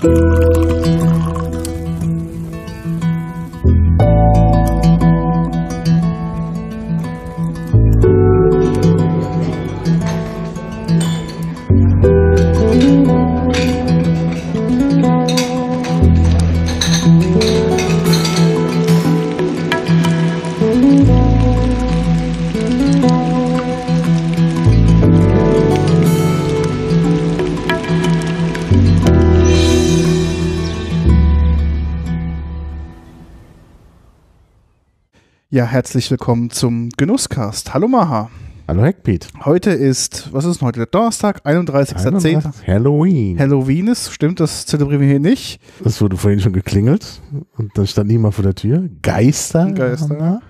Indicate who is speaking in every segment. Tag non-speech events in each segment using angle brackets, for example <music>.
Speaker 1: Bye. Ja, herzlich willkommen zum Genusscast. Hallo Maha.
Speaker 2: Hallo Heckpiet.
Speaker 1: Heute ist, was ist denn heute? Der Donnerstag, 31.10.
Speaker 2: Halloween.
Speaker 1: Halloween ist, stimmt, das zelebrieren wir hier nicht.
Speaker 2: Das wurde vorhin schon geklingelt und dann stand niemand vor der Tür. Geister.
Speaker 1: Geister.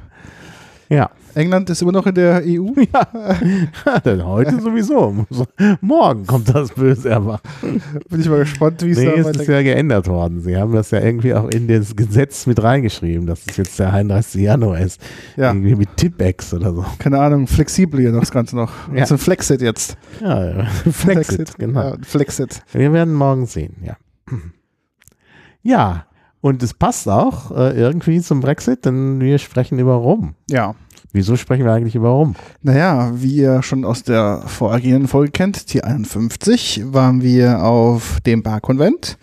Speaker 2: Ja.
Speaker 1: England ist immer noch in der EU. <laughs>
Speaker 2: Ja, <laughs> denn heute sowieso. Morgen kommt das Böse aber.
Speaker 1: Bin ich mal gespannt, wie es
Speaker 2: Nee,
Speaker 1: da
Speaker 2: es ist
Speaker 1: weitergeht.
Speaker 2: ja geändert worden. Sie haben das ja irgendwie auch in das Gesetz mit reingeschrieben, dass es jetzt der 31. Januar ist.
Speaker 1: Ja,
Speaker 2: Irgendwie mit Tipex oder so.
Speaker 1: keine Ahnung, flexibel hier noch das Ganze noch.
Speaker 2: Ja.
Speaker 1: Das ist ein Flexit jetzt.
Speaker 2: Ja, ja. <laughs> Flexit, genau.
Speaker 1: Ja, Flexit.
Speaker 2: Wir werden morgen sehen, ja. Ja, und es passt auch äh, irgendwie zum Brexit, denn wir sprechen über Rum.
Speaker 1: Ja.
Speaker 2: Wieso sprechen wir eigentlich über Rum?
Speaker 1: Naja, wie ihr schon aus der vorhergehenden Folge kennt, die 51, waren wir auf dem Barkonvent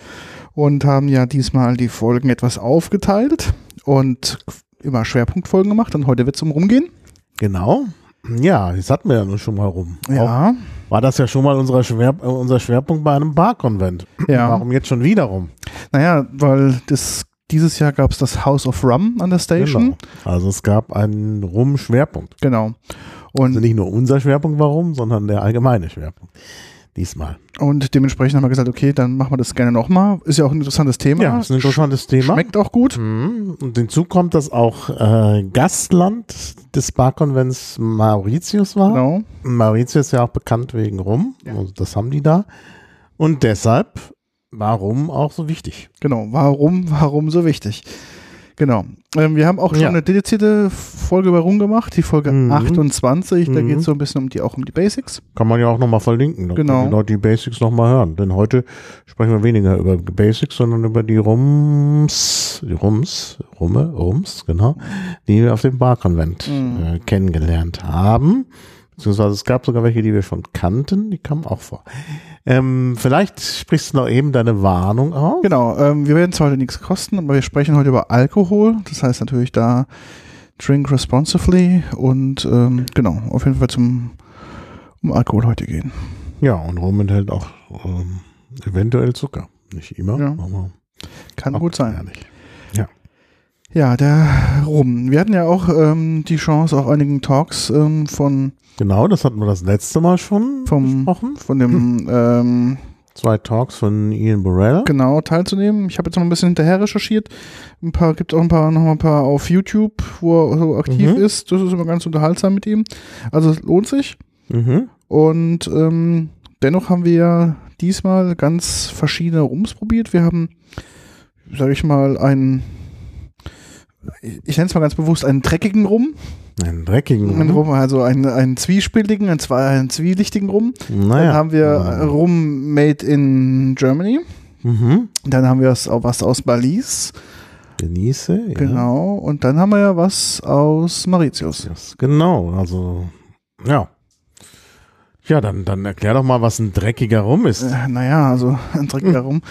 Speaker 1: und haben ja diesmal die Folgen etwas aufgeteilt und immer Schwerpunktfolgen gemacht und heute wird es um rumgehen.
Speaker 2: Genau. Ja, das hatten wir ja nun schon mal rum. Auch
Speaker 1: Ja,
Speaker 2: war das ja schon mal unser, Schwer, unser Schwerpunkt bei einem Barkonvent.
Speaker 1: ja.
Speaker 2: Warum jetzt schon wieder rum?
Speaker 1: Naja, weil das, dieses Jahr gab es das House of Rum an der Station.
Speaker 2: Genau. Also es gab einen Rum-Schwerpunkt.
Speaker 1: Genau.
Speaker 2: Also
Speaker 1: Und,
Speaker 2: nicht nur unser Schwerpunkt war Rum, sondern der allgemeine Schwerpunkt. Diesmal.
Speaker 1: und dementsprechend haben wir gesagt, okay, dann machen wir das gerne nochmal. Ist ja auch ein interessantes Thema.
Speaker 2: Ja, ist ein interessantes Thema.
Speaker 1: Schmeckt auch gut.
Speaker 2: Mhm. Und hinzu kommt, dass auch äh, Gastland des Barkonvents Mauritius war.
Speaker 1: Genau.
Speaker 2: Mauritius ist ja auch bekannt wegen Rum. Also das haben die da. Und deshalb war Rum auch so wichtig.
Speaker 1: Genau, warum, warum so wichtig? Genau. Ähm, wir haben auch schon
Speaker 2: Ja.
Speaker 1: eine dedizierte Folge über Rum gemacht, die Folge
Speaker 2: Mhm.
Speaker 1: 28. Da
Speaker 2: Mhm.
Speaker 1: geht es so ein bisschen um die, auch um die Basics.
Speaker 2: Kann man ja auch nochmal verlinken. Dann
Speaker 1: Genau.
Speaker 2: die Leute die Basics nochmal hören. Denn heute sprechen wir weniger über Basics, sondern über die Rums, die Rums, Rumme, Rums, genau, die wir auf dem Barkonvent
Speaker 1: Mhm.
Speaker 2: äh, kennengelernt haben. Beziehungsweise es gab sogar welche, die wir schon kannten, die kamen auch vor. Ähm, vielleicht sprichst du noch eben deine Warnung aus.
Speaker 1: Genau, ähm, wir werden zwar heute nichts kosten, aber wir sprechen heute über Alkohol. Das heißt natürlich da drink responsibly und ähm, genau, auf jeden Fall zum um Alkohol heute gehen.
Speaker 2: Ja, und Rum enthält auch ähm, eventuell Zucker. Nicht immer,
Speaker 1: Ja.
Speaker 2: aber
Speaker 1: Kann
Speaker 2: auch
Speaker 1: gut sein.
Speaker 2: ehrlich.
Speaker 1: Ja, der Rum. Wir hatten ja auch ähm, die Chance, auf einigen Talks ähm, von,
Speaker 2: Genau, das hatten wir das letzte Mal schon
Speaker 1: Vom-
Speaker 2: besprochen.
Speaker 1: von dem ähm,
Speaker 2: Zwei Talks von Ian Burrell.
Speaker 1: genau teilzunehmen. Ich habe jetzt noch ein bisschen hinterher recherchiert. Ein paar gibt auch ein paar noch ein paar auf YouTube, wo er so aktiv
Speaker 2: Mhm.
Speaker 1: ist. Das ist immer ganz unterhaltsam mit ihm. Also es lohnt sich.
Speaker 2: Mhm.
Speaker 1: Und ähm, dennoch haben wir ja diesmal ganz verschiedene Rums probiert. Wir haben, sage ich mal, einen, ich nenne es mal ganz bewusst, einen dreckigen Rum.
Speaker 2: Einen dreckigen.
Speaker 1: Einen Rum also einen, einen zwiespältigen, einen, zwei, einen zwielichtigen Rum.
Speaker 2: Naja.
Speaker 1: Dann haben wir äh, Rum made in Germany.
Speaker 2: Mhm.
Speaker 1: Dann haben wir was, was aus Balize.
Speaker 2: Genieße. Ja.
Speaker 1: Genau. Und dann haben wir ja was aus Mauritius.
Speaker 2: Yes, genau, also, ja. Ja, dann, dann erklär doch mal, was ein dreckiger Rum ist.
Speaker 1: Äh, naja, also ein dreckiger Rum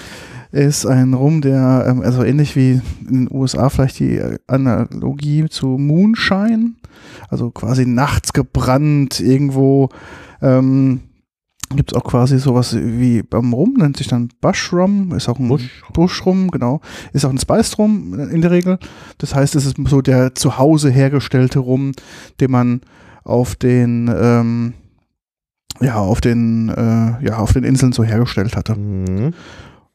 Speaker 1: ist ein Rum, der, ähm, also ähnlich wie in den USA vielleicht die Analogie zu Moonshine, also quasi nachts gebrannt irgendwo. Ähm, Gibt es auch quasi sowas wie beim Rum, nennt sich dann Bush Rum, ist auch ein
Speaker 2: Busch.
Speaker 1: Bush Rum, genau. Ist auch ein Spiced Rum in der Regel. Das heißt, es ist so der zu Hause hergestellte Rum, den man auf den, ähm, ja, auf den, äh, ja, auf den Inseln so hergestellt hatte.
Speaker 2: Mhm.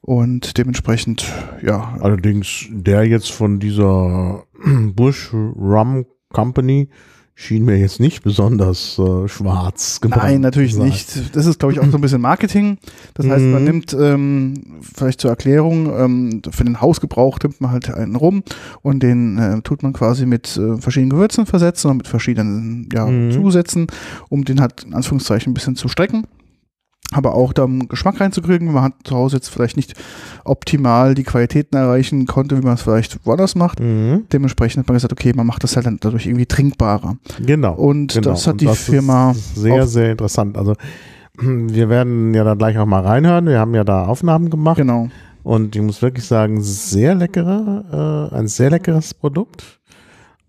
Speaker 1: Und dementsprechend, ja,
Speaker 2: Allerdings der jetzt von dieser <clears throat> Bush Rum Company schien mir jetzt nicht besonders äh, schwarz gebrannt
Speaker 1: Nein, natürlich
Speaker 2: sein.
Speaker 1: nicht. Das ist, glaube ich, auch so ein bisschen Marketing. Das heißt, man
Speaker 2: Mhm.
Speaker 1: nimmt, ähm, vielleicht zur Erklärung, ähm, für den Hausgebrauch nimmt man halt einen rum und den äh, tut man quasi mit äh, verschiedenen Gewürzen versetzen und mit verschiedenen ja,
Speaker 2: Mhm.
Speaker 1: Zusätzen, um den halt in Anführungszeichen ein bisschen zu strecken. Aber auch da Geschmack reinzukriegen, wenn man hat zu Hause jetzt vielleicht nicht optimal die Qualitäten erreichen konnte, wie man es vielleicht woanders macht.
Speaker 2: Mhm.
Speaker 1: Dementsprechend hat man gesagt, okay, man macht das halt dann dadurch irgendwie trinkbarer.
Speaker 2: Genau.
Speaker 1: Und
Speaker 2: genau.
Speaker 1: das hat
Speaker 2: Und
Speaker 1: die
Speaker 2: das
Speaker 1: Firma
Speaker 2: sehr, sehr interessant. Also <clears throat> wir werden ja da gleich auch mal reinhören. Wir haben ja da Aufnahmen gemacht.
Speaker 1: Genau.
Speaker 2: Und ich muss wirklich sagen, sehr leckere, äh, ein sehr leckeres Produkt.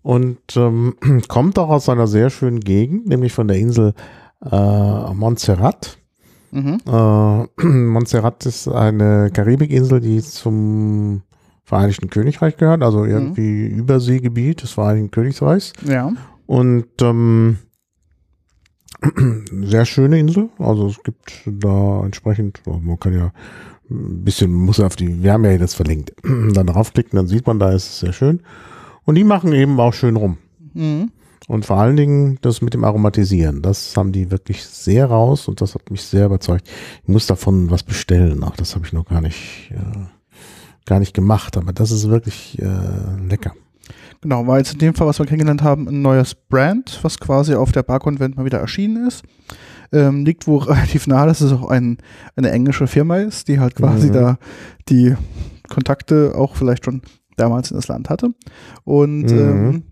Speaker 2: Und ähm, <clears throat> kommt auch aus einer sehr schönen Gegend, nämlich von der Insel äh, Montserrat.
Speaker 1: Mhm.
Speaker 2: Äh, <clears throat> Montserrat ist eine Karibikinsel, die zum Vereinigten Königreich gehört, also irgendwie Überseegebiet des Vereinigten Königreichs.
Speaker 1: Ja.
Speaker 2: Und ähm, <clears throat> sehr schöne Insel. Also es gibt da entsprechend, also man kann ja ein bisschen, muss auf die, wir haben ja das verlinkt. <clears throat> Dann draufklicken, dann sieht man, da ist es sehr schön. Und die machen eben auch schön rum.
Speaker 1: Mhm.
Speaker 2: Und vor allen Dingen das mit dem Aromatisieren, das haben die wirklich sehr raus und das hat mich sehr überzeugt. Ich muss davon was bestellen, auch das habe ich noch gar nicht, äh, gar nicht gemacht, aber das ist wirklich äh, lecker.
Speaker 1: Genau, war jetzt in dem Fall, was wir kennengelernt haben, ein neues Brand, was quasi auf der Bar-Convent mal wieder erschienen ist. Ähm, liegt wohl <laughs> relativ nahe, dass es auch ein, eine englische Firma ist, die halt quasi
Speaker 2: Mhm.
Speaker 1: da die Kontakte auch vielleicht schon damals in das Land hatte. Und
Speaker 2: Mhm.
Speaker 1: ähm,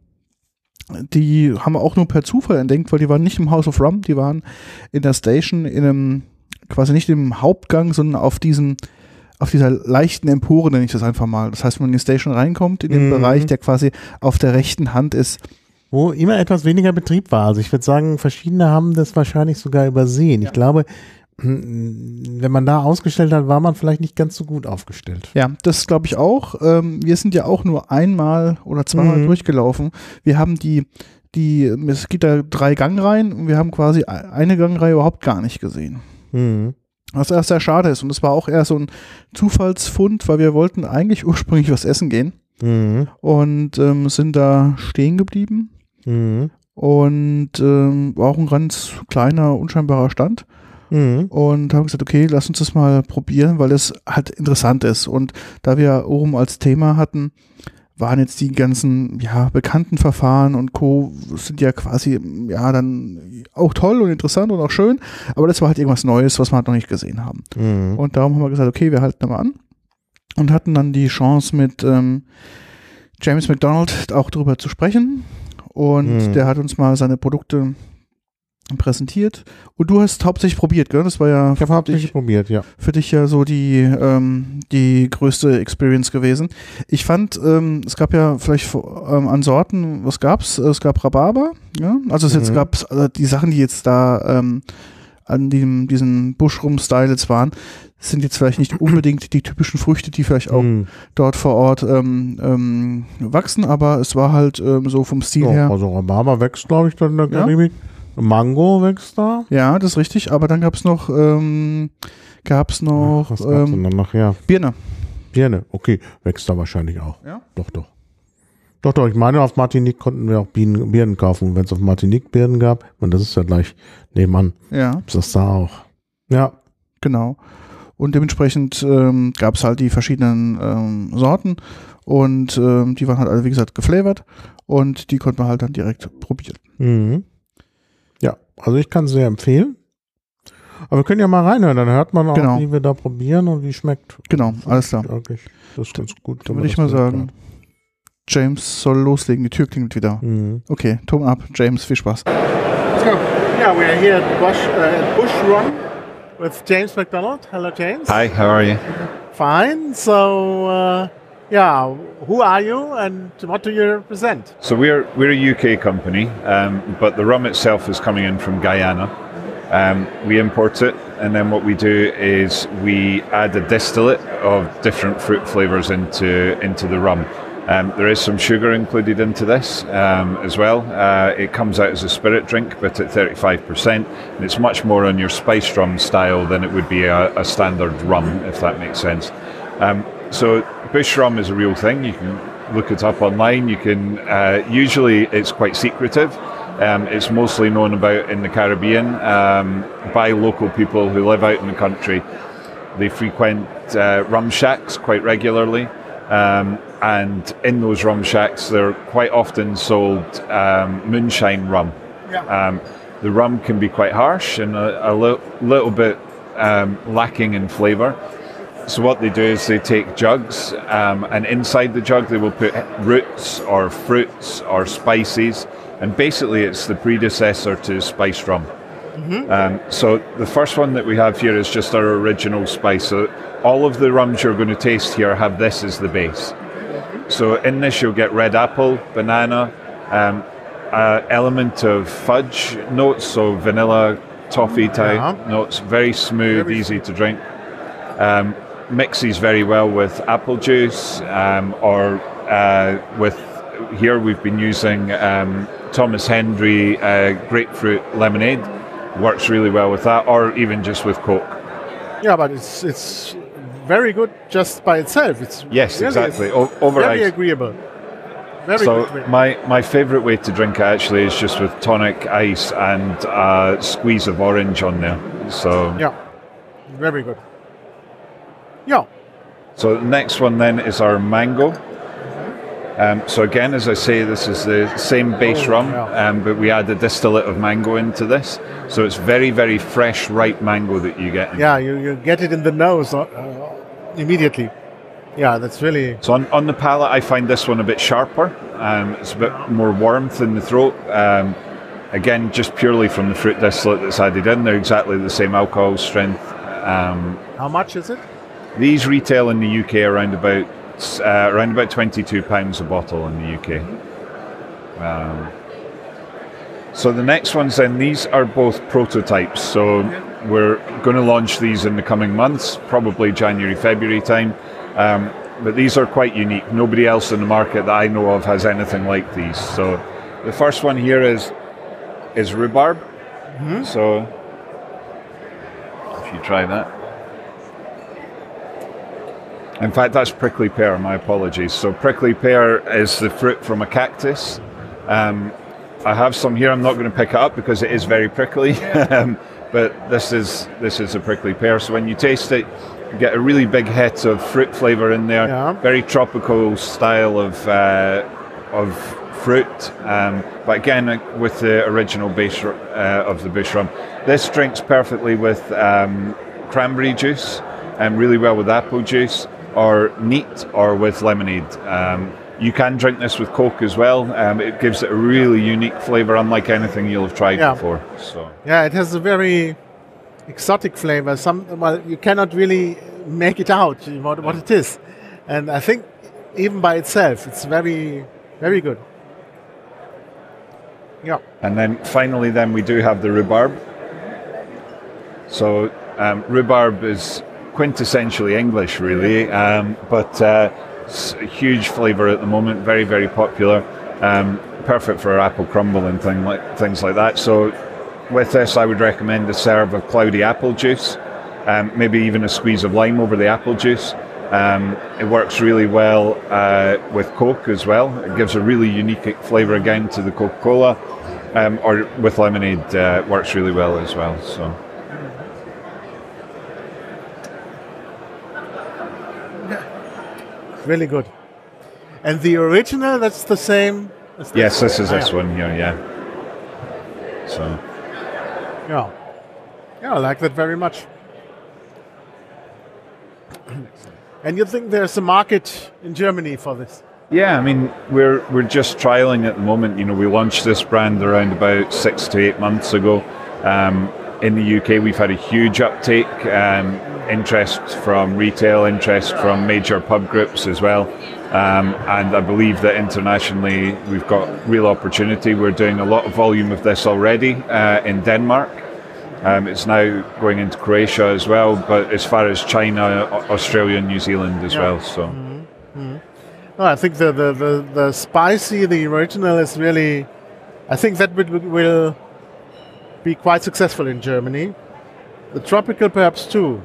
Speaker 1: die haben wir auch nur per Zufall entdeckt, weil die waren nicht im House of Rum, die waren in der Station in einem, quasi nicht im Hauptgang, sondern auf diesem, auf dieser leichten Empore, nenne ich das einfach mal. Das heißt, wenn man in die Station reinkommt, in den
Speaker 2: Mhm.
Speaker 1: Bereich, der quasi auf der rechten Hand ist.
Speaker 2: Wo immer etwas weniger Betrieb war. Also ich würde sagen, verschiedene haben das wahrscheinlich sogar übersehen. Ich glaube, wenn man da ausgestellt hat, war man vielleicht nicht ganz so gut aufgestellt.
Speaker 1: Ja, das glaube ich auch. Ähm, wir sind ja auch nur einmal oder zweimal
Speaker 2: Mhm.
Speaker 1: durchgelaufen. Wir haben die, die, es gibt da drei Gangreihen und wir haben quasi eine Gangreihe überhaupt gar nicht gesehen.
Speaker 2: Mhm.
Speaker 1: Was erst sehr schade ist. Und das war auch eher so ein Zufallsfund, weil wir wollten eigentlich <laughs> ursprünglich was essen gehen
Speaker 2: Mhm.
Speaker 1: und ähm, sind da stehen geblieben.
Speaker 2: Mhm.
Speaker 1: Und ähm, war auch ein ganz kleiner, unscheinbarer Stand.
Speaker 2: Mhm.
Speaker 1: Und haben gesagt, okay, lass uns das mal probieren, weil es halt interessant ist. Und da wir Orum als Thema hatten, waren jetzt die ganzen ja, bekannten Verfahren und Co. sind ja quasi ja dann auch toll und interessant und auch schön, aber das war halt irgendwas Neues, was wir halt noch nicht gesehen haben.
Speaker 2: Mhm.
Speaker 1: Und darum haben wir gesagt, okay, wir halten da mal an und hatten dann die Chance mit ähm, James McDonald auch darüber zu sprechen. Und
Speaker 2: Mhm.
Speaker 1: der hat uns mal seine Produkte präsentiert. Und du hast hauptsächlich probiert, gell? Das war ja
Speaker 2: Ich
Speaker 1: für
Speaker 2: hauptsächlich
Speaker 1: dich,
Speaker 2: probiert, ja.
Speaker 1: für dich ja so die, ähm, die größte Experience gewesen. Ich fand, ähm, es gab ja vielleicht ähm, an Sorten, was gab's? Es gab Rhabarber, ja. Also es jetzt
Speaker 2: Mhm.
Speaker 1: gab's also die Sachen, die jetzt da ähm, an dem, diesen Bushroom-Style jetzt waren, sind jetzt vielleicht nicht unbedingt die typischen Früchte, die vielleicht auch
Speaker 2: Mhm.
Speaker 1: dort vor Ort ähm, ähm, wachsen, aber es war halt ähm, so vom Stil
Speaker 2: Ja,
Speaker 1: her.
Speaker 2: also Rhabarber wächst, glaube ich, dann in der
Speaker 1: Ja.
Speaker 2: Mango wächst da.
Speaker 1: Ja, das ist richtig, aber dann gab's noch, ähm, gab's noch
Speaker 2: Was gab's denn
Speaker 1: ähm,
Speaker 2: dann noch? Ja,
Speaker 1: Birne.
Speaker 2: Birne. Okay, wächst da wahrscheinlich auch.
Speaker 1: Ja?
Speaker 2: Doch, doch. Doch, doch. Ich meine, auf Martinique konnten wir auch Bienen, Birnen kaufen. Wenn es auf Martinique Birnen gab, und das ist ja gleich nebenan,
Speaker 1: Ja,
Speaker 2: ist das da auch. Ja.
Speaker 1: genau. Und dementsprechend ähm, gab's halt die verschiedenen ähm, Sorten und ähm, die waren halt alle, wie gesagt, geflavored und die konnten wir halt dann direkt probieren.
Speaker 2: Mhm. Also ich kann es sehr empfehlen. Aber wir können ja mal reinhören, dann hört man auch,
Speaker 1: Genau.
Speaker 2: wie wir da probieren und wie schmeckt.
Speaker 1: Genau, alles klar.
Speaker 2: Wirklich, das ist ganz gut.
Speaker 1: Dann würde ich mal sagen, James soll loslegen, die Tür klingelt wieder.
Speaker 2: hat. Mhm.
Speaker 1: Okay, Ton ab, James, viel Spaß.
Speaker 2: So, yeah, we're here at Bush, uh, Bush Run with James McDonald. Hello, James.
Speaker 3: Hi, how are you?
Speaker 2: Fine. So, uh, yeah, who are you and what do you represent?
Speaker 3: So we're we're a UK company, um, but the rum itself is coming in from Guyana. Um, we import it, and then what we do is we add a distillate of different fruit flavors into into the rum. Um, there is some sugar included into this um, as well. Uh, it comes out as a spirit drink, but at 35%, and it's much more on your spice rum style than it would be a, a standard rum, if that makes sense. Um, so bush rum is a real thing. You can look it up online. You can uh, usually it's quite secretive. Um, it's mostly known about in the Caribbean um, by local people who live out in the country. They frequent uh, rum shacks quite regularly, um, and in those rum shacks, they're quite often sold um, moonshine rum. Um, the rum can be quite harsh and a, a li- little bit um, lacking in flavour. So what they do is they take jugs, um, and inside the jug they will put roots or fruits or spices, and basically it's the predecessor to spiced rum. Um, so the first one that we have here is just our original spice. So all of the rums you're going to taste here have this as the base. So in this you'll get red apple, banana, um, uh, element of fudge notes, so vanilla, toffee type
Speaker 4: Yeah.
Speaker 3: notes, very smooth,
Speaker 4: Very
Speaker 3: easy to drink. Um, mixes very well with apple juice um, or uh, with here we've been using um, Thomas Hendry uh, grapefruit lemonade. Works really well with that, or even just with Coke.
Speaker 4: Yeah, but it's it's very good just by itself. It's
Speaker 3: Yes,
Speaker 4: really
Speaker 3: exactly. O- over
Speaker 4: very
Speaker 3: ice.
Speaker 4: agreeable. Very
Speaker 3: So my, my favourite way to drink it actually is just with tonic ice and a squeeze of orange on there. So
Speaker 4: yeah, very good. Yeah,
Speaker 3: so the next one then is our mango. Um, so again, as I say, this is the same base
Speaker 4: Oh,
Speaker 3: rum,
Speaker 4: yeah.
Speaker 3: um, but we add a distillate of mango into this. So it's very, very fresh, ripe mango that you get.
Speaker 4: yeah, you, you get it in the nose uh, uh, immediately. Yeah, that's really
Speaker 3: So on, on the palate, I find this one a bit sharper. Um, it's a bit more warmth in the throat. Um, again, just purely from the fruit distillate that's added in. They're exactly the same alcohol strength. Um,
Speaker 4: how much is it?
Speaker 3: These retail in the UK around about uh, around about twenty two pounds a bottle in the UK. Um, so the next ones then these are both prototypes. So we're going to launch these in the coming months, probably January February time. Um, but these are quite unique. Nobody else in the market that I know of has anything like these. So the first one here is is rhubarb. So if you try that. In fact, that's prickly pear. My apologies. So prickly pear is the fruit from a cactus. Um, I have some here. I'm not going to pick it up because it is very prickly. <laughs> um, but this is this is a prickly pear. So when you taste it, you get a really big hit of fruit flavour in there.
Speaker 4: Yeah.
Speaker 3: Very tropical style of uh, of fruit. Um, but again, uh, with the original base uh, of the bush rum, this drinks perfectly with um, cranberry juice and really well with apple juice or neat or with lemonade. Um, you can drink this with Coke as well. Um, it gives it a really unique flavour, unlike anything you'll have tried
Speaker 4: Yeah.
Speaker 3: before. So
Speaker 4: Yeah, it has a very exotic flavor. Some well, you cannot really make it out what, what it is, and I think even by itself, it's very very good. Yeah,
Speaker 3: And then finally, then we do have the rhubarb. So um, rhubarb is quintessentially English, really, um, but uh, huge flavour at the moment. Very, very popular. Um, perfect for apple crumble and thing like things like that. So with this, I would recommend a serve of cloudy apple juice. Um, maybe even a squeeze of lime over the apple juice. Um, it works really well uh, with Coke as well. It gives a really unique flavour again to the Coca Cola. Um, or with lemonade, uh, works really well as well. So
Speaker 4: really good. And the original, that's the same. as
Speaker 3: yes, this is
Speaker 4: Ah,
Speaker 3: this
Speaker 4: yeah.
Speaker 3: one here. Yeah. So
Speaker 4: Yeah, yeah, I like that very much. <clears throat> and you think there's a market in Germany for this?
Speaker 3: Yeah, I mean we're we're just trialing at the moment. You know, we launched this brand around about six to eight months ago. Um, in the UK, we've had a huge uptake, um, interest from retail, interest from major pub groups as well, um, and I believe that internationally we've got real opportunity. We're doing a lot of volume of this already uh, in Denmark. Um, it's now going into Croatia as well, but as far as China, Australia, and New Zealand as
Speaker 4: Yeah.
Speaker 3: well. So.
Speaker 4: No, I think the, the, the, the spicy, the original is really, I think that will be quite successful in Germany. The tropical perhaps too.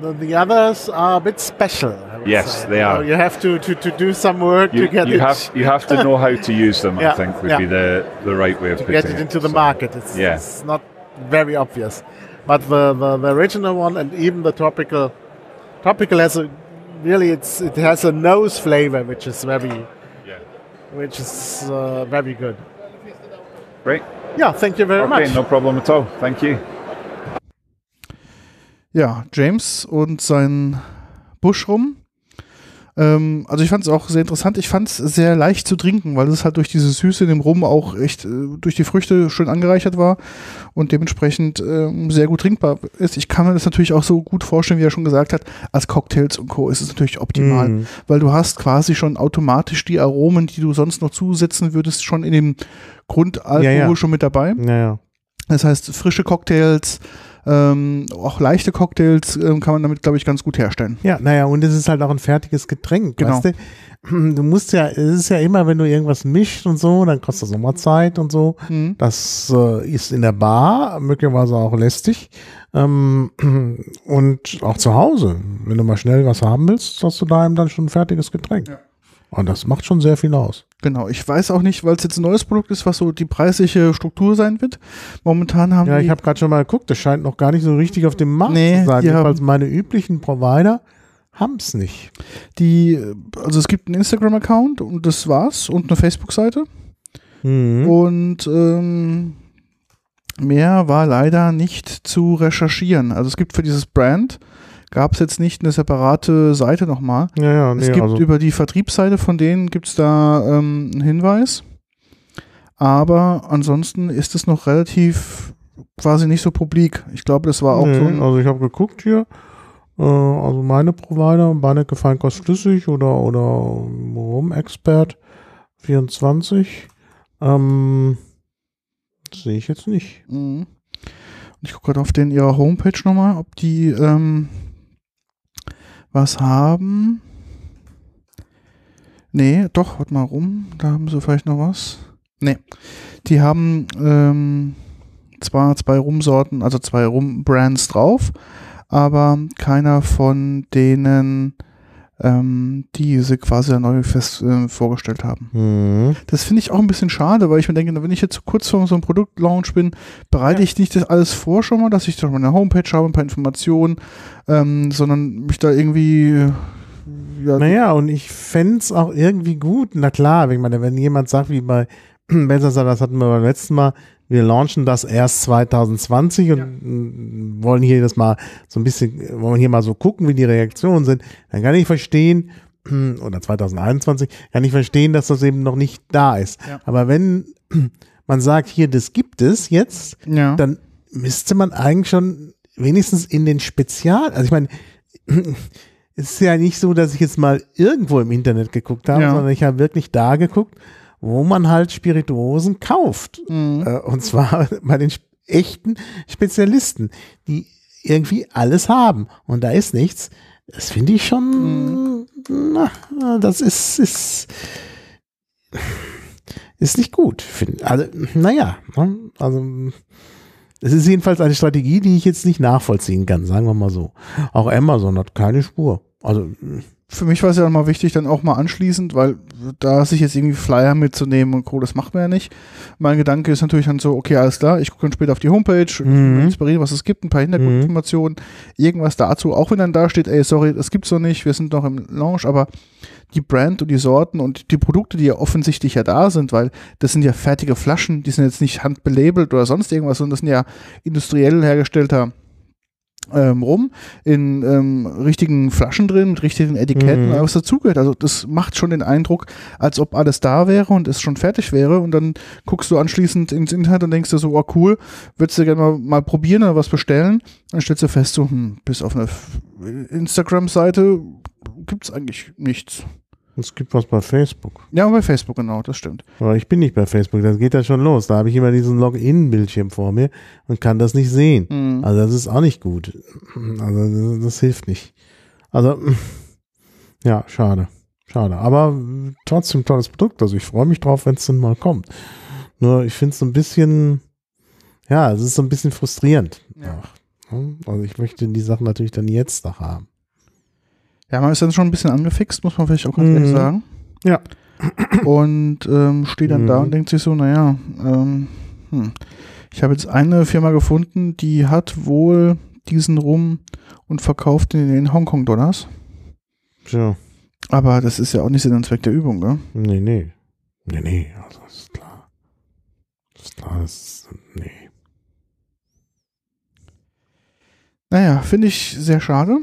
Speaker 4: The, the others are a bit special.
Speaker 3: Yes,
Speaker 4: say.
Speaker 3: they are.
Speaker 4: You have to, to, to do some work
Speaker 3: you,
Speaker 4: to get
Speaker 3: you
Speaker 4: it
Speaker 3: have you have to know how to use them. I <laughs> think would
Speaker 4: yeah.
Speaker 3: be the, the right way of
Speaker 4: to
Speaker 3: putting
Speaker 4: get it into
Speaker 3: it
Speaker 4: the
Speaker 3: So,
Speaker 4: market. It's,
Speaker 3: yeah.
Speaker 4: it's not very obvious, but the, the, the original one and even the tropical, tropical has a really it's it has a nose flavor which is very,
Speaker 3: Yeah.
Speaker 4: which is uh, very good.
Speaker 3: Great.
Speaker 4: Yeah, thank you very much.
Speaker 3: Okay,
Speaker 4: much.
Speaker 3: no problem at all. Thank you.
Speaker 1: Ja, James und sein Busch rum. Ähm, also ich fand es auch sehr interessant. Ich fand es sehr leicht zu trinken, weil es halt durch diese Süße in dem Rum auch echt äh, durch die Früchte schön angereichert war und dementsprechend ähm, sehr gut trinkbar ist. Ich kann mir das natürlich auch so gut vorstellen, wie er schon gesagt hat, als Cocktails und Co. ist es natürlich optimal,
Speaker 2: Mhm.
Speaker 1: weil du hast quasi schon automatisch die Aromen, die du sonst noch zusetzen würdest, schon in dem Grundalkohol
Speaker 2: Ja, ja.
Speaker 1: schon mit dabei.
Speaker 2: Naja.
Speaker 1: Das heißt, frische Cocktails, ähm, auch leichte Cocktails ähm, kann man damit, glaube ich, ganz gut herstellen.
Speaker 2: Ja, naja, und es ist halt auch ein fertiges Getränk,
Speaker 1: Genau.
Speaker 2: weißt du? <clears throat> Du musst ja, es ist ja immer, wenn du irgendwas mischt und so, dann kostet das nochmal Zeit und so.
Speaker 1: Mhm.
Speaker 2: Das äh, ist in der Bar möglicherweise auch lästig. Ähm, <clears throat> und auch zu Hause, wenn du mal schnell was haben willst, hast du daheim dann schon ein fertiges Getränk.
Speaker 1: Ja.
Speaker 2: Und das macht schon sehr viel aus.
Speaker 1: Genau, ich weiß auch nicht, weil es jetzt ein neues Produkt ist, was so die preisliche Struktur sein wird. Momentan haben
Speaker 2: Ja, ich habe gerade schon mal geguckt, das scheint noch gar nicht so richtig auf dem Markt
Speaker 1: Nee,
Speaker 2: zu sein. Jedenfalls meine üblichen Provider haben es nicht.
Speaker 1: die, also es gibt einen Instagram-Account und das war's und eine Facebook-Seite
Speaker 2: Mhm.
Speaker 1: und ähm, mehr war leider nicht zu recherchieren. Also es gibt für dieses Brand gab es jetzt nicht eine separate Seite nochmal.
Speaker 2: Ja, ja, nee,
Speaker 1: es gibt
Speaker 2: also,
Speaker 1: über die Vertriebsseite von denen gibt es da ähm, einen Hinweis. Aber ansonsten ist es noch relativ quasi nicht so publik. Ich glaube, das war auch
Speaker 2: nee,
Speaker 1: so
Speaker 2: also ich habe geguckt hier, äh, also meine Provider, Beinecke Feinkost Flüssig oder, oder Rum-Expert 24, ähm, sehe ich jetzt nicht.
Speaker 1: Mhm. Und ich gucke gerade auf den ihrer Homepage nochmal, ob die ähm, was haben. Nee, doch, warte mal rum. Da haben sie vielleicht noch was. Nee. Die haben ähm, zwar zwei Rumsorten, also zwei Rum-Brands drauf, aber keiner von denen, ähm, die sie quasi neu fest äh, vorgestellt haben.
Speaker 2: Mhm.
Speaker 1: Das finde ich auch ein bisschen schade, weil ich mir denke, wenn ich jetzt so kurz vor so einem Produktlaunch bin, bereite
Speaker 2: Ja.
Speaker 1: ich nicht das alles vor schon mal, dass ich schon mal eine Homepage habe, ein paar Informationen, ähm, sondern mich da irgendwie äh, ja,
Speaker 2: Naja, und ich fänd's es auch irgendwie gut. Na klar, ich meine, wenn jemand sagt, wie bei <clears throat> Benzer, das hatten wir beim letzten Mal, wir launchen das erst 2020 und mm, wollen hier das mal so ein bisschen, wollen hier mal so gucken, wie die Reaktionen sind, dann kann ich verstehen, <clears throat> oder 2021, kann ich verstehen, dass das eben noch nicht da ist.
Speaker 1: Ja.
Speaker 2: Aber wenn <clears throat> man sagt, hier, das gibt es jetzt,
Speaker 1: ja.
Speaker 2: dann müsste man eigentlich schon wenigstens in den Spezial, also ich meine, <clears throat> es ist ja nicht so, dass ich jetzt mal irgendwo im Internet geguckt habe,
Speaker 1: Ja.
Speaker 2: sondern ich habe wirklich da geguckt, wo man halt Spirituosen kauft.
Speaker 1: Mhm.
Speaker 2: Äh, und zwar <laughs> bei den echten Spezialisten, die irgendwie alles haben. Und da ist nichts. Das finde ich schon, na, das ist, ist, ist nicht gut. Also, naja, ne? also, es ist jedenfalls eine Strategie, die ich jetzt nicht nachvollziehen kann, sagen wir mal so. Auch Amazon hat keine Spur. Also,
Speaker 1: Für mich war es ja mal wichtig, dann auch mal anschließend, weil da sich jetzt irgendwie Flyer mitzunehmen und Co., das macht man ja nicht. Mein Gedanke ist natürlich dann so, okay, alles klar, ich gucke dann später auf die Homepage,
Speaker 2: Mhm.
Speaker 1: inspirieren, was es gibt, ein paar Hintergrundinformationen, irgendwas dazu, auch wenn dann da steht, ey, sorry, das gibt's noch nicht, wir sind noch im Launch, aber die Brand und die Sorten und die Produkte, die ja offensichtlich ja da sind, weil das sind ja fertige Flaschen, die sind jetzt nicht handbelabelt oder sonst irgendwas, sondern das sind ja industriell hergestellter ähm, rum in ähm, richtigen Flaschen drin, mit richtigen Etiketten,
Speaker 2: Mhm.
Speaker 1: was dazugehört. Also das macht schon den Eindruck, als ob alles da wäre und es schon fertig wäre und dann guckst du anschließend ins Internet und denkst dir so, oh cool, würdest du gerne mal, mal probieren oder was bestellen? Dann stellst du fest, so, hm, bis auf eine Instagram-Seite gibt's eigentlich nichts.
Speaker 2: Es gibt was bei Facebook.
Speaker 1: Ja, bei Facebook, genau, das stimmt.
Speaker 2: Aber ich bin nicht bei Facebook, das geht ja schon los. Da habe ich immer diesen Login-Bildschirm vor mir und kann das nicht sehen.
Speaker 1: Mhm.
Speaker 2: Also das ist auch nicht gut. Also das, das hilft nicht. Also ja, schade. Schade. Aber trotzdem tolles Produkt. Also ich freue mich drauf, wenn es dann mal kommt. Nur ich finde es so ein bisschen, ja, es ist so ein bisschen frustrierend.
Speaker 1: Ja.
Speaker 2: Ach, ne? also ich möchte die Sachen natürlich dann jetzt noch haben.
Speaker 1: Ja, man ist dann schon ein bisschen angefixt, muss man vielleicht auch ganz
Speaker 2: Mhm.
Speaker 1: ehrlich sagen.
Speaker 2: Ja.
Speaker 1: Und ähm, steht dann da
Speaker 2: Mhm.
Speaker 1: und denkt sich so, naja, ähm, hm. ich habe jetzt eine Firma gefunden, die hat wohl diesen Rum und verkauft ihn in Hongkong-Dollars.
Speaker 2: Tja.
Speaker 1: Aber das ist ja auch nicht Sinn und Zweck der Übung, gell?
Speaker 2: Nee, nee. Nee, nee, also ist klar. Ist klar, ist, nee.
Speaker 1: Naja, finde ich sehr schade,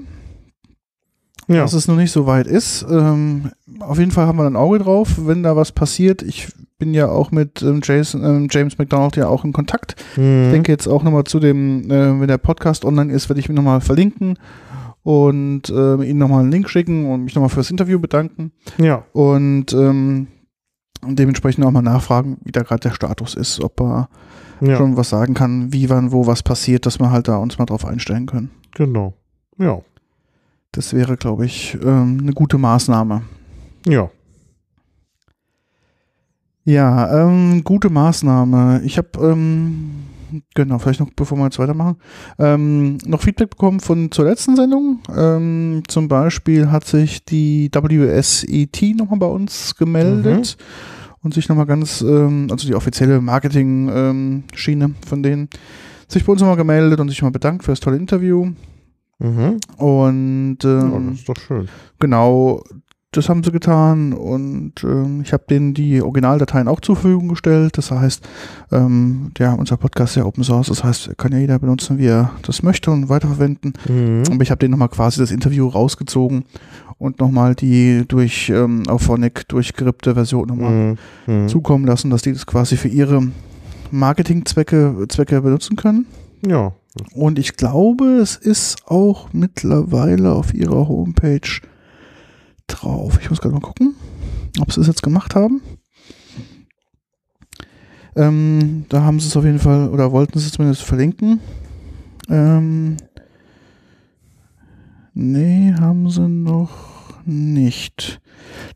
Speaker 2: Ja.
Speaker 1: dass es noch nicht so weit ist. Ähm, auf jeden Fall haben wir ein Auge drauf, wenn da was passiert. Ich bin ja auch mit ähm, Jason, ähm, James McDonald ja auch in Kontakt.
Speaker 2: Mhm.
Speaker 1: Ich denke jetzt auch nochmal zu dem, äh, wenn der Podcast online ist, werde ich ihn nochmal verlinken und äh, Ihnen nochmal einen Link schicken und mich nochmal fürs Interview bedanken
Speaker 2: ja.
Speaker 1: und ähm, dementsprechend auch mal nachfragen, wie da gerade der Status ist, ob er
Speaker 2: Ja.
Speaker 1: schon was sagen kann, wie, wann, wo was passiert, dass wir halt da uns mal drauf einstellen können.
Speaker 2: Genau. Ja.
Speaker 1: Das wäre, glaube ich, ähm, eine gute Maßnahme.
Speaker 2: Ja.
Speaker 1: Ja, ähm, gute Maßnahme. Ich habe, ähm, genau, vielleicht noch, bevor wir jetzt weitermachen, ähm, noch Feedback bekommen von zur letzten Sendung. Ähm, zum Beispiel hat sich die WSET nochmal bei uns gemeldet und sich nochmal ganz, ähm, also die offizielle Marketing-Schiene von denen, sich bei uns nochmal gemeldet und sich mal bedankt für das tolle Interview.
Speaker 2: Mhm.
Speaker 1: Und
Speaker 2: ja.
Speaker 1: ähm,
Speaker 2: Das ist doch schön.
Speaker 1: Genau, das haben sie getan und ähm, ich habe denen die Originaldateien auch zur Verfügung gestellt. Das heißt, ähm, ja, unser Podcast ist ja Open Source, das heißt, kann ja jeder benutzen, wie er das möchte und weiterverwenden.
Speaker 2: Mhm.
Speaker 1: Aber ich habe denen nochmal quasi das Interview rausgezogen und nochmal die durch ähm, Auphonic durchgerippte Version nochmal
Speaker 2: Mhm. Mhm.
Speaker 1: zukommen lassen, dass die das quasi für ihre Marketingzwecke Zwecke benutzen können.
Speaker 2: Ja.
Speaker 1: Und ich glaube, es ist auch mittlerweile auf ihrer Homepage drauf. Ich muss gerade mal gucken, ob sie es jetzt gemacht haben. Ähm, da haben sie es auf jeden Fall, oder wollten sie es zumindest verlinken. Ähm, nee, haben sie noch nicht.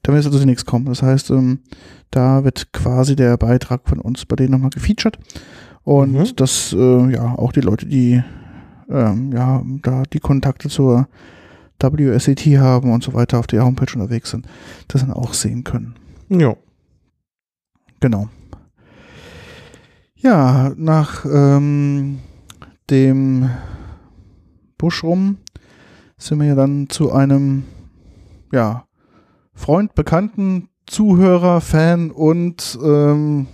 Speaker 1: Da wird also nichts kommen. Das heißt, ähm, da wird quasi der Beitrag von uns bei denen nochmal gefeatured. Und
Speaker 2: Mhm.
Speaker 1: dass äh, ja auch die Leute, die ähm, ja da die Kontakte zur WSET haben und so weiter auf der Homepage unterwegs sind, das dann auch sehen können.
Speaker 2: Ja.
Speaker 1: Genau. Ja, nach ähm, dem Busch rum sind wir ja dann zu einem ja, Freund, Bekannten, Zuhörer, Fan und ähm,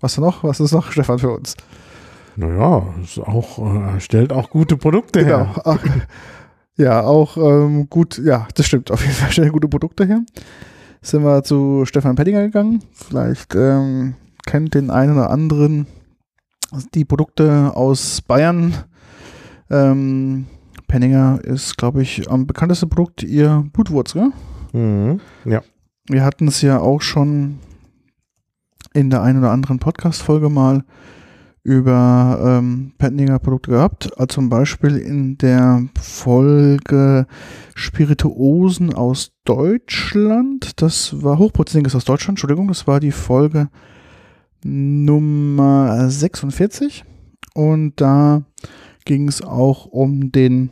Speaker 1: was noch? Was ist noch, Stefan, für uns?
Speaker 2: Naja, ist auch, äh, stellt auch gute Produkte
Speaker 1: Genau.
Speaker 2: her.
Speaker 1: Ach, ja, auch ähm, gut, ja, das stimmt. Auf jeden Fall stellen gute Produkte her. Sind wir zu Stefan Pettinger gegangen. Vielleicht ähm, kennt den einen oder anderen die Produkte aus Bayern. Ähm, Penninger ist, glaube ich, am bekannteste Produkt ihr Blutwurz, gell?
Speaker 2: Mhm. Ja.
Speaker 1: Wir hatten es ja auch schon in der einen oder anderen Podcast-Folge mal über ähm, Pettinger Produkte gehabt. Also zum Beispiel in der Folge Spirituosen aus Deutschland. Das war Hochprozentiges aus Deutschland, Entschuldigung, das war die Folge Nummer 46. Und da ging es auch um den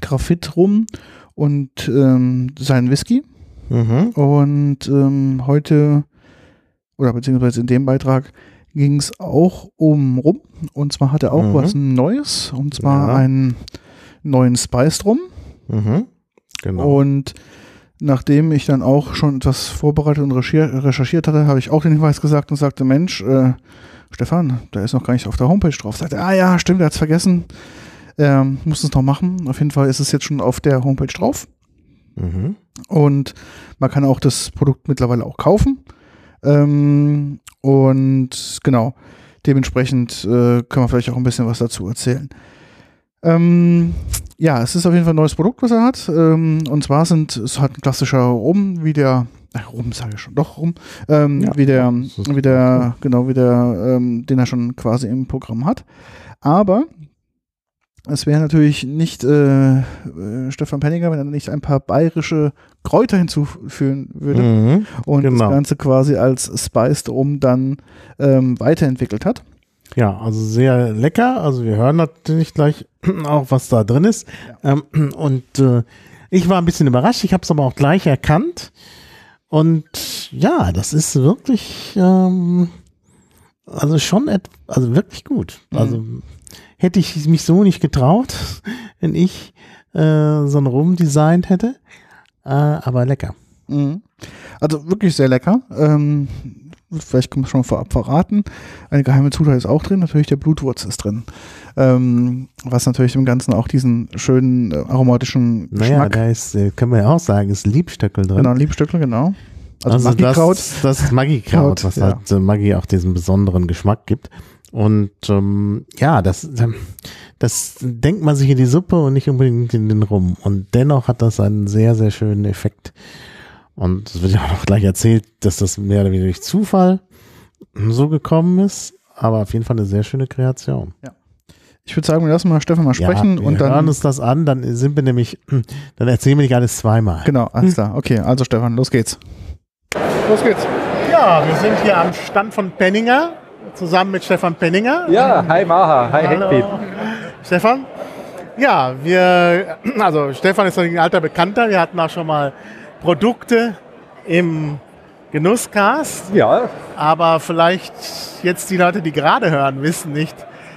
Speaker 1: Graphit rum und ähm, seinen Whisky.
Speaker 2: Mhm.
Speaker 1: Und ähm, heute, oder beziehungsweise in dem Beitrag, ging es auch um Rum. Und zwar hat er auch
Speaker 2: Mhm.
Speaker 1: was Neues. Und zwar
Speaker 2: Ja.
Speaker 1: einen neuen Spiced Rum.
Speaker 2: Mhm. Genau.
Speaker 1: Und nachdem ich dann auch schon etwas vorbereitet und recherchiert, hatte, habe ich auch den Hinweis gesagt und sagte, Mensch, äh, Stefan, der ist noch gar nicht auf der Homepage drauf. Sagte, ah ja, stimmt, er hat es vergessen. Ähm, muss es noch machen. Auf jeden Fall ist es jetzt schon auf der Homepage drauf.
Speaker 2: mhm.
Speaker 1: Und man kann auch das Produkt mittlerweile auch kaufen. Ähm, und genau, dementsprechend äh, können wir vielleicht auch ein bisschen was dazu erzählen. Ähm, ja, es ist auf jeden Fall ein neues Produkt, was er hat. Ähm, und zwar sind es halt ein klassischer Rum, wie der, äh, Rum sage ich schon, doch Rum, ähm,
Speaker 2: Ja,
Speaker 1: wie der, wie der, genau, wie der, ähm, den er schon quasi im Programm hat. Aber es wäre natürlich nicht äh, äh, Stefan Penninger, wenn er nicht ein paar bayerische Kräuter hinzufügen würde
Speaker 2: Mhm.
Speaker 1: und das
Speaker 2: genau.
Speaker 1: Ganze quasi als Spiced Rum dann ähm, weiterentwickelt hat.
Speaker 2: Ja, also sehr lecker. Also wir hören natürlich gleich <clears throat> auch, was da drin ist. Ähm, <clears throat> und äh, ich war ein bisschen überrascht. Ich habe es aber auch gleich erkannt. Und ja, das ist wirklich, ähm, also schon, also wirklich gut.
Speaker 1: Mhm.
Speaker 2: Hätte ich mich so nicht getraut, <laughs> wenn ich äh, so ein Rum designt hätte. Äh, aber lecker.
Speaker 1: Mhm. Also wirklich sehr lecker. Ähm, vielleicht kann man schon vorab verraten. Eine geheime Zutat ist auch drin, natürlich der Blutwurz ist drin. Ähm, was natürlich dem Ganzen auch diesen schönen äh, aromatischen
Speaker 2: Naja,
Speaker 1: Geschmack.
Speaker 2: da ist, äh, können wir ja auch sagen, ist Liebstöckel drin.
Speaker 1: Genau, Liebstöckel, genau. Also,
Speaker 2: Also
Speaker 1: Magikraut.
Speaker 2: das, das ist Magikraut,
Speaker 1: Kraut,
Speaker 2: was
Speaker 1: ja.
Speaker 2: halt äh, Maggi auch diesen besonderen Geschmack gibt. Und ähm, ja, das, ähm, das denkt man sich in die Suppe und nicht unbedingt in den Rum. Und dennoch hat das einen sehr, sehr schönen Effekt. Und es wird ja auch noch gleich erzählt, dass das mehr oder weniger durch Zufall so gekommen ist. Aber auf jeden Fall eine sehr schöne Kreation.
Speaker 1: Ich würde sagen, wir lassen mal Stefan mal sprechen
Speaker 2: ja, wir
Speaker 1: und
Speaker 2: hören
Speaker 1: dann.
Speaker 2: uns das an, dann sind wir nämlich, <clears throat> dann erzählen wir nicht alles zweimal.
Speaker 1: Genau, alles klar. Okay, also Stefan, los geht's. Los geht's.
Speaker 2: Ja, wir sind hier am Stand von Penninger, zusammen mit Stefan Penninger.
Speaker 5: Ja, hi Maha, hi Heckbeat.
Speaker 2: Stefan? Ja, wir, <clears throat> also Stefan ist ein alter Bekannter. Wir hatten auch schon mal Produkte im Genusscast.
Speaker 5: Ja,
Speaker 2: Aber vielleicht jetzt die Leute, die gerade hören, wissen nicht,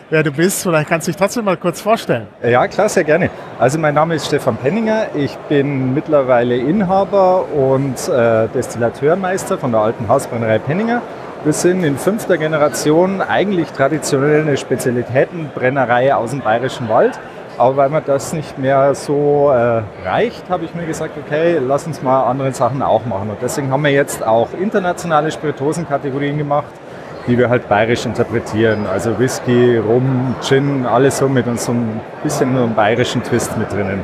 Speaker 2: wer du bist. Vielleicht kannst du dich trotzdem mal kurz vorstellen.
Speaker 5: ja, klar, sehr gerne. Also mein Name ist Stefan Penninger. Ich bin mittlerweile Inhaber und äh, Destillateurmeister von der alten Hausbrennerei Penninger. Wir sind in fünfter Generation eigentlich traditionell eine Spezialitätenbrennerei aus dem Bayerischen Wald. Aber weil mir das nicht mehr so äh, reicht, habe ich mir gesagt, okay, lass uns mal andere Sachen auch machen. Und deswegen haben wir jetzt auch internationale Spirituosenkategorien gemacht, die wir halt bayerisch interpretieren. Also Whisky, Rum, Gin, alles so mit uns so ein bisschen so einen bayerischen Twist mit drinnen.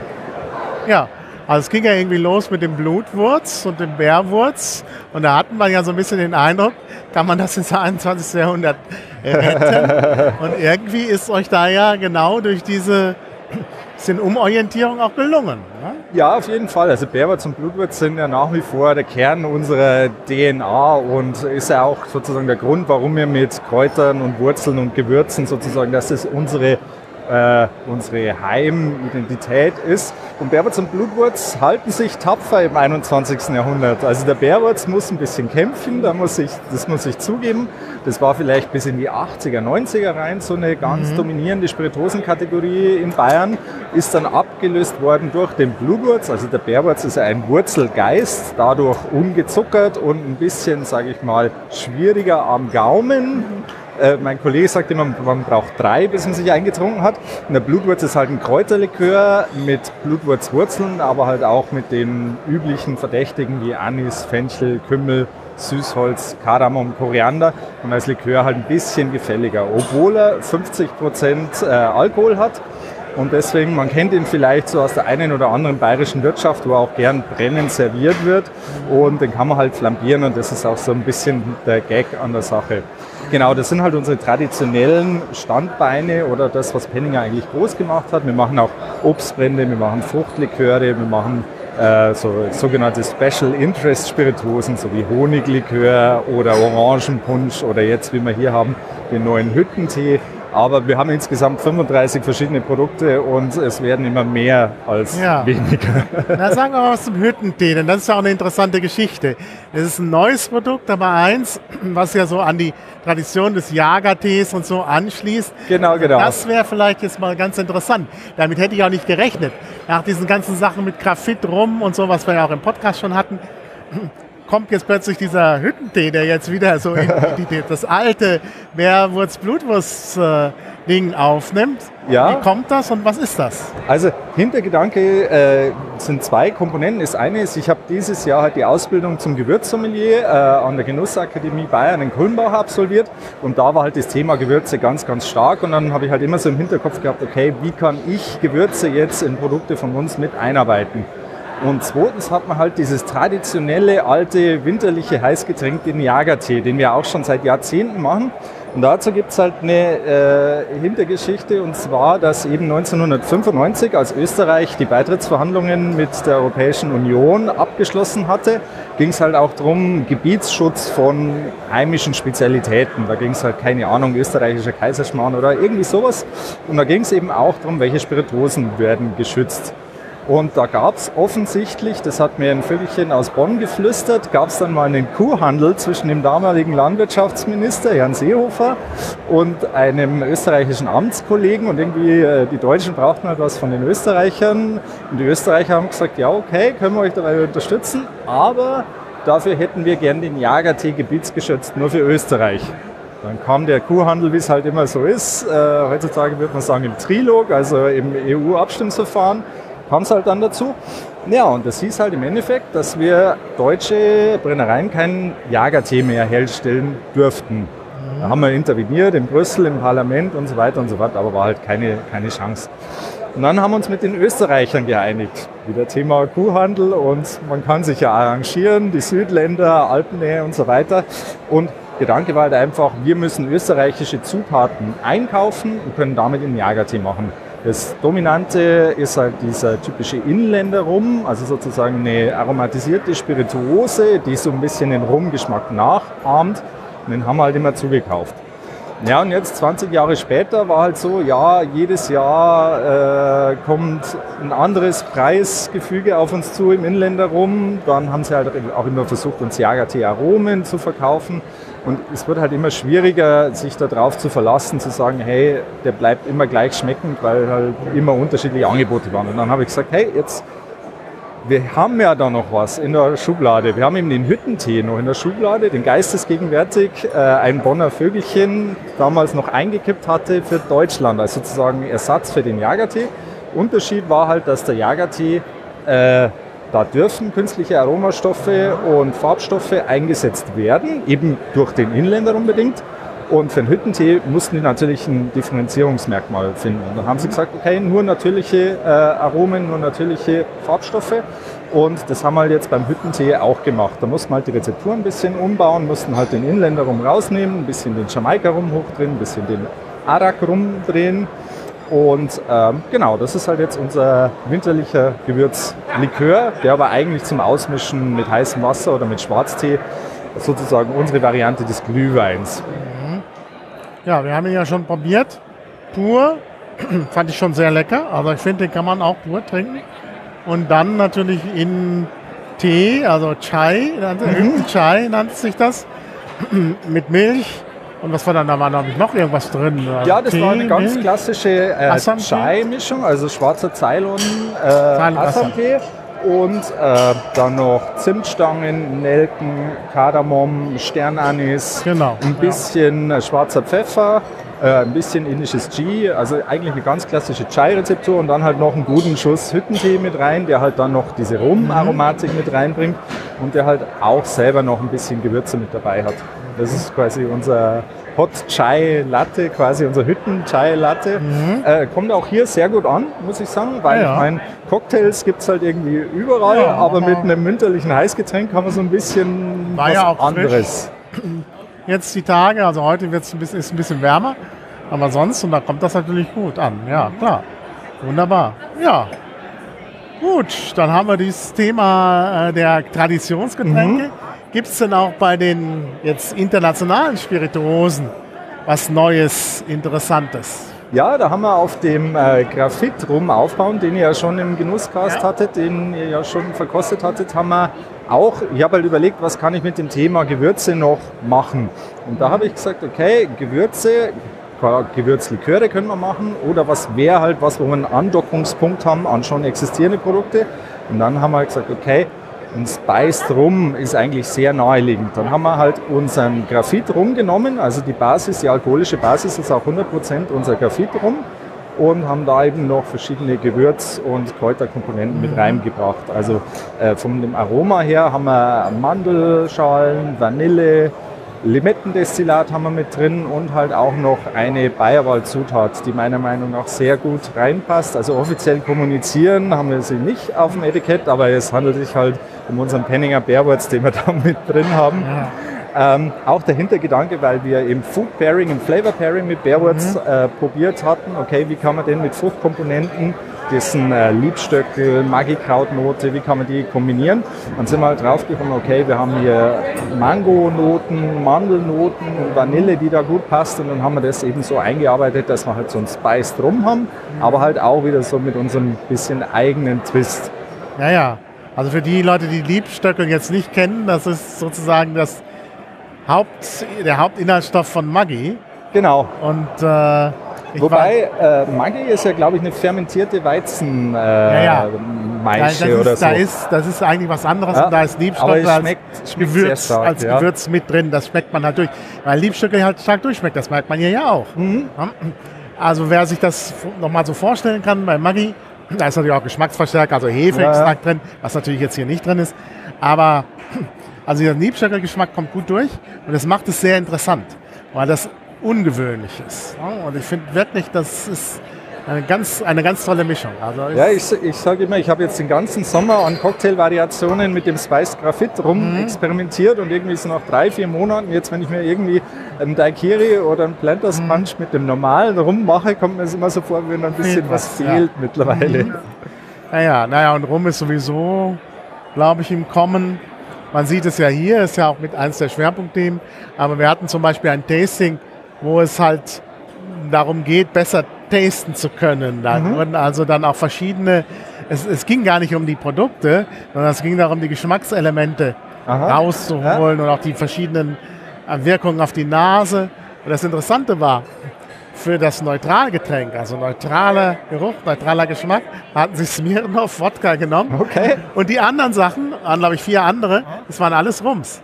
Speaker 2: Ja, also es ging ja irgendwie los mit dem Blutwurz und dem Bärwurz. Und da hatten wir ja so ein bisschen den Eindruck, kann man das ins 21. Jahrhundert retten. <laughs> und irgendwie ist euch da ja genau durch diese <clears throat> bisschen Umorientierung auch gelungen. Ne?
Speaker 5: Ja, auf jeden Fall. Also Bärwurz und Blutwurz sind ja nach wie vor der Kern unserer DNA und ist ja auch sozusagen der Grund, warum wir mit Kräutern und Wurzeln und Gewürzen sozusagen, dass es unsere äh, unsere Heimidentität ist. Und Bärwurz und Blutwurz halten sich tapfer im 21. Jahrhundert. Also der Bärwurz muss ein bisschen kämpfen, da muss ich, das muss ich zugeben. Das war vielleicht bis in die 80er, 90er rein so eine ganz dominierende Spirituosenkategorie in Bayern, ist dann abgelöst worden durch den Blutwurz. Also der Bärwurz ist ein Wurzelgeist, dadurch ungezuckert und ein bisschen, sage ich mal, schwieriger am Gaumen. Äh, mein Kollege sagt immer, man braucht drei, bis man sich eingetrunken hat. Und der Blutwurz ist halt ein Kräuterlikör mit Blutwurzwurzeln, aber halt auch mit den üblichen Verdächtigen wie Anis, Fenchel, Kümmel, Süßholz, Kardamom, Koriander und als Likör halt ein bisschen gefälliger, obwohl er 50 Prozent äh, Alkohol hat. Und deswegen, man kennt ihn vielleicht so aus der einen oder anderen bayerischen Wirtschaft, wo auch gern brennend serviert wird. Und den kann man halt flambieren und das ist auch so ein bisschen der Gag an der Sache. Genau, das sind halt unsere traditionellen Standbeine oder das, was Penninger eigentlich groß gemacht hat. Wir machen auch Obstbrände, wir machen Fruchtliköre, wir machen äh, so sogenannte Special Interest Spirituosen, so wie Honiglikör oder Orangenpunsch oder jetzt, wie wir hier haben, den neuen Hüttentee. Aber wir haben insgesamt 35 verschiedene Produkte und es werden immer mehr als
Speaker 2: Ja.
Speaker 5: weniger. <laughs>
Speaker 2: Na, sagen wir mal was zum Hüttentee, denn das ist ja auch eine interessante Geschichte. Es ist ein neues Produkt, aber eins, was ja so an die Tradition des Jagertees und so anschließt.
Speaker 5: Genau, genau.
Speaker 2: Das wäre vielleicht jetzt mal ganz interessant. Damit hätte ich auch nicht gerechnet. Nach diesen ganzen Sachen mit Graphit rum und so, was wir ja auch im Podcast schon hatten, kommt jetzt plötzlich dieser Hüttentee, der jetzt wieder so in <laughs> die, das alte Meerwurz-Blutwurst-Ding aufnimmt.
Speaker 5: Ja.
Speaker 2: Wie kommt das und was ist das?
Speaker 5: Also Hintergedanke äh, sind zwei Komponenten. Das eine ist, ich habe dieses Jahr halt die Ausbildung zum Gewürzsommelier äh, an der Genussakademie Bayern in Kulmbach absolviert und da war halt das Thema Gewürze ganz, ganz stark und dann habe ich halt immer so im Hinterkopf gehabt, okay, wie kann ich Gewürze jetzt in Produkte von uns mit einarbeiten? Und zweitens hat man halt dieses traditionelle, alte, winterliche Heißgetränk, den Jagertee, den wir auch schon seit Jahrzehnten machen. Und dazu gibt es halt eine äh, Hintergeschichte und zwar, dass eben 1995, als Österreich die Beitrittsverhandlungen mit der Europäischen Union abgeschlossen hatte, ging es halt auch darum, Gebietsschutz von heimischen Spezialitäten. Da ging es halt, keine Ahnung, österreichischer Kaiserschmarrn oder irgendwie sowas. Und da ging es eben auch darum, welche Spirituosen werden geschützt. Und da gab es offensichtlich, das hat mir ein Vögelchen aus Bonn geflüstert, gab es dann mal einen Kuhhandel zwischen dem damaligen Landwirtschaftsminister, Herrn Seehofer, und einem österreichischen Amtskollegen. Und irgendwie, äh, die Deutschen brauchten halt was von den Österreichern. Und die Österreicher haben gesagt, ja, okay, können wir euch dabei unterstützen, aber dafür hätten wir gern den Jagertee gebietsgeschützt nur für Österreich. Dann kam der Kuhhandel, wie es halt immer so ist. Äh, heutzutage würde man sagen im Trilog, also im EU-Abstimmungsverfahren, kam es halt dann dazu. Ja, und das hieß halt im Endeffekt, dass wir deutsche Brennereien keinen Jagertee mehr herstellen dürften. Da haben wir interveniert in Brüssel, im Parlament und so weiter und so fort, aber war halt keine, keine Chance. Und dann haben wir uns mit den Österreichern geeinigt. Wieder Thema Kuhhandel und man kann sich ja arrangieren, die Südländer, Alpennähe und so weiter. Und Gedanke war halt einfach, wir müssen österreichische Zutaten einkaufen und können damit einen Jagertee machen. Das Dominante ist halt dieser typische Inländer-Rum, also sozusagen eine aromatisierte Spirituose, die so ein bisschen den Rumgeschmack nachahmt. Und den haben wir halt immer zugekauft. Ja, und jetzt 20 Jahre später war halt so, ja, jedes Jahr äh, kommt ein anderes Preisgefüge auf uns zu im Inländer rum. Dann haben sie halt auch immer versucht, uns Jagertee-Aromen zu verkaufen. Und es wird halt immer schwieriger, sich darauf zu verlassen, zu sagen, hey, der bleibt immer gleich schmeckend, weil halt immer unterschiedliche Angebote waren. Und dann habe ich gesagt, hey, jetzt, wir haben ja da noch was in der Schublade. Wir haben eben den Hüttentee noch in der Schublade, den geistesgegenwärtig äh, ein Bonner Vögelchen damals noch eingekippt hatte für Deutschland, als sozusagen Ersatz für den Jagertee. Unterschied war halt, dass der Jagertee äh, da dürfen künstliche Aromastoffe und Farbstoffe eingesetzt werden, eben durch den Inländer unbedingt. Und für den Hüttentee mussten die natürlich ein Differenzierungsmerkmal finden. Und dann haben sie gesagt, okay, nur natürliche äh, Aromen, nur natürliche Farbstoffe. Und das haben wir halt jetzt beim Hüttentee auch gemacht. Da mussten wir halt die Rezeptur ein bisschen umbauen, mussten halt den Inländer rum rausnehmen, ein bisschen den Jamaika rum hochdrehen, ein bisschen den Arak rumdrehen und ähm, genau, das ist halt jetzt unser winterlicher Gewürzlikör, der aber eigentlich zum Ausmischen mit heißem Wasser oder mit Schwarztee sozusagen unsere Variante des Glühweins. Mhm.
Speaker 4: Ja, wir haben ihn ja schon probiert. Pur <clears throat> fand ich schon sehr lecker. Also ich finde, den kann man auch pur trinken. Und dann natürlich in Tee, also Chai, mhm. Chai nannte sich das, <clears throat> mit Milch und was war dann, da war noch irgendwas drin?
Speaker 5: Ja, das Tee, war eine ganz Milch? klassische äh, Chai-Mischung, also schwarzer Ceylon, äh, Assam-Tee und äh, dann noch Zimtstangen, Nelken, Kardamom, Sternanis, genau, ein bisschen ja. schwarzer Pfeffer, äh, ein bisschen indisches Ghee, also eigentlich eine ganz klassische Chai-Rezeptur und dann halt noch einen guten Schuss Hüttentee mit rein, der halt dann noch diese Rum-Aromatik mhm. mit reinbringt und der halt auch selber noch ein bisschen Gewürze mit dabei hat. Das ist quasi unser Hot Chai Latte, quasi unser Hütten Chai Latte. Mhm. Äh, kommt auch hier sehr gut an, muss ich sagen, weil ja, ich meine, Cocktails gibt es halt irgendwie überall, ja, aber mit einem münterlichen Heißgetränk haben wir so ein bisschen
Speaker 4: was ja anderes. Frisch. Jetzt die Tage, also heute wird's ein bisschen, ist ein bisschen wärmer, aber sonst, und da kommt das natürlich gut an. Ja, klar. Wunderbar. Ja, Gut, dann haben wir dieses Thema äh, der Traditionsgetränke. Mhm. Gibt es denn auch bei den jetzt internationalen Spirituosen was Neues, Interessantes?
Speaker 5: Ja, da haben wir auf dem äh, Graphit rum aufbauen, den ihr ja schon im Genusscast ja. hattet, den ihr ja schon verkostet hattet, haben wir auch, ich habe halt überlegt, was kann ich mit dem Thema Gewürze noch machen. Und da habe ich gesagt, okay, Gewürze, Gewürzliköre können wir machen oder was wäre halt was, wo wir einen Andockungspunkt haben an schon existierende Produkte. Und dann haben wir gesagt, okay, ein Spiced Rum ist eigentlich sehr naheliegend. Dann haben wir halt unseren Graphit Rum genommen, also die Basis, die alkoholische Basis ist auch 100% unser Graphit Rum und haben da eben noch verschiedene Gewürz- und Kräuterkomponenten mit mhm. reingebracht. Also äh, von dem Aroma her haben wir Mandelschalen, Vanille, Limettendestillat haben wir mit drin und halt auch noch eine Bayerwald-Zutat, die meiner Meinung nach sehr gut reinpasst. Also offiziell kommunizieren haben wir sie nicht auf dem Etikett, aber es handelt sich halt um unseren Penninger Bärwurz, den wir <laughs> da mit drin haben. Ja. Ähm, auch der Hintergedanke, weil wir im Food Pairing, im Flavor Pairing mit Bärwurz mhm. äh, probiert hatten, okay, wie kann man den mit Fruchtkomponenten dessen äh, Liebstöckel, Magikrautnote, wie kann man die kombinieren? Dann sind wir halt draufgekommen, okay, wir haben hier Mango-Noten, Mandelnoten und Vanille, die da gut passt und dann haben wir das eben so eingearbeitet, dass wir halt so ein Spice drum haben, aber halt auch wieder so mit unserem bisschen eigenen Twist.
Speaker 4: Ja, ja. Also für die Leute, die Liebstöckel jetzt nicht kennen, das ist sozusagen das Haupt, der Hauptinhaltsstoff von Maggi.
Speaker 5: Genau.
Speaker 4: Und äh, Ich
Speaker 5: Wobei, äh, Maggi ist ja, glaube ich, eine fermentierte Weizen äh,
Speaker 4: Ja, ja.
Speaker 5: Maische
Speaker 4: das,
Speaker 5: oder
Speaker 4: ist,
Speaker 5: so.
Speaker 4: da ist, das ist eigentlich was anderes
Speaker 5: Ja,
Speaker 4: und da ist Liebstöckel als,
Speaker 5: schmeckt- schmeckt
Speaker 4: Gewürz,
Speaker 5: stark,
Speaker 4: als
Speaker 5: ja.
Speaker 4: Gewürz mit drin. Das schmeckt man halt durch. Weil Liebstöckel halt stark durchschmeckt. Das merkt man hier ja auch.
Speaker 5: Mhm.
Speaker 4: Ja. Also wer sich das nochmal so vorstellen kann bei Maggi, da ist natürlich auch Geschmacksverstärker, also Hefeextrakt drin, was natürlich jetzt hier nicht drin ist. Aber also der Liebstöckelgeschmack kommt gut durch und das macht es sehr interessant, weil das ungewöhnlich ist. Ja. Und ich finde wirklich, das ist eine ganz, eine ganz tolle Mischung. Also
Speaker 5: Ja, ich, ich sage immer, ich habe jetzt den ganzen Sommer an Cocktailvariationen mit dem Spice Graphit rum
Speaker 4: Mhm.
Speaker 5: experimentiert und irgendwie so nach drei, vier Monaten, jetzt wenn ich mir irgendwie einen Daiquiri oder einen Planters
Speaker 4: Mhm.
Speaker 5: Punch mit dem normalen rummache, kommt mir es immer so vor, wie wenn ein bisschen
Speaker 4: Fehlt
Speaker 5: was
Speaker 4: was, ja.
Speaker 5: fehlt mittlerweile.
Speaker 4: Naja, naja, und Rum ist sowieso, glaube ich, im Kommen. Man sieht es ja hier, ist ja auch mit eins der Schwerpunktthemen. Aber wir hatten zum Beispiel ein Tasting, wo es halt darum geht, besser tasten zu können. Da wurden also dann auch verschiedene, es, es ging gar nicht um die Produkte, sondern es ging darum, die Geschmackselemente
Speaker 5: Aha.
Speaker 4: rauszuholen und auch die verschiedenen äh, Wirkungen auf die Nase. Und das Interessante war, für das Neutralgetränk, also neutraler Geruch, neutraler Geschmack, hatten sie Smirnoff <laughs> Wodka genommen.
Speaker 5: Okay.
Speaker 4: Und die anderen Sachen, waren glaube ich vier andere, das waren alles Rums.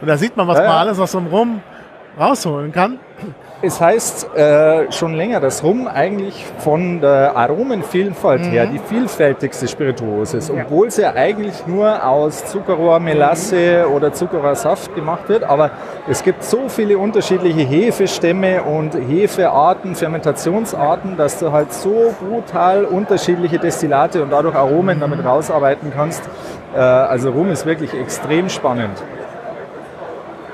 Speaker 4: Und da sieht man, was
Speaker 5: Ja, ja.
Speaker 4: man alles aus so einem Rum rausholen kann.
Speaker 5: Es heißt äh, schon länger, dass Rum eigentlich von der Aromenvielfalt her
Speaker 4: Mhm.
Speaker 5: die vielfältigste Spirituose ist, obwohl sie ja eigentlich nur aus Zuckerrohr, Melasse oder Zuckerrohrsaft gemacht wird. Aber es gibt so viele unterschiedliche Hefestämme und Hefearten, Fermentationsarten, dass du halt so brutal unterschiedliche Destillate und dadurch Aromen damit rausarbeiten kannst. Äh, also Rum ist wirklich extrem spannend.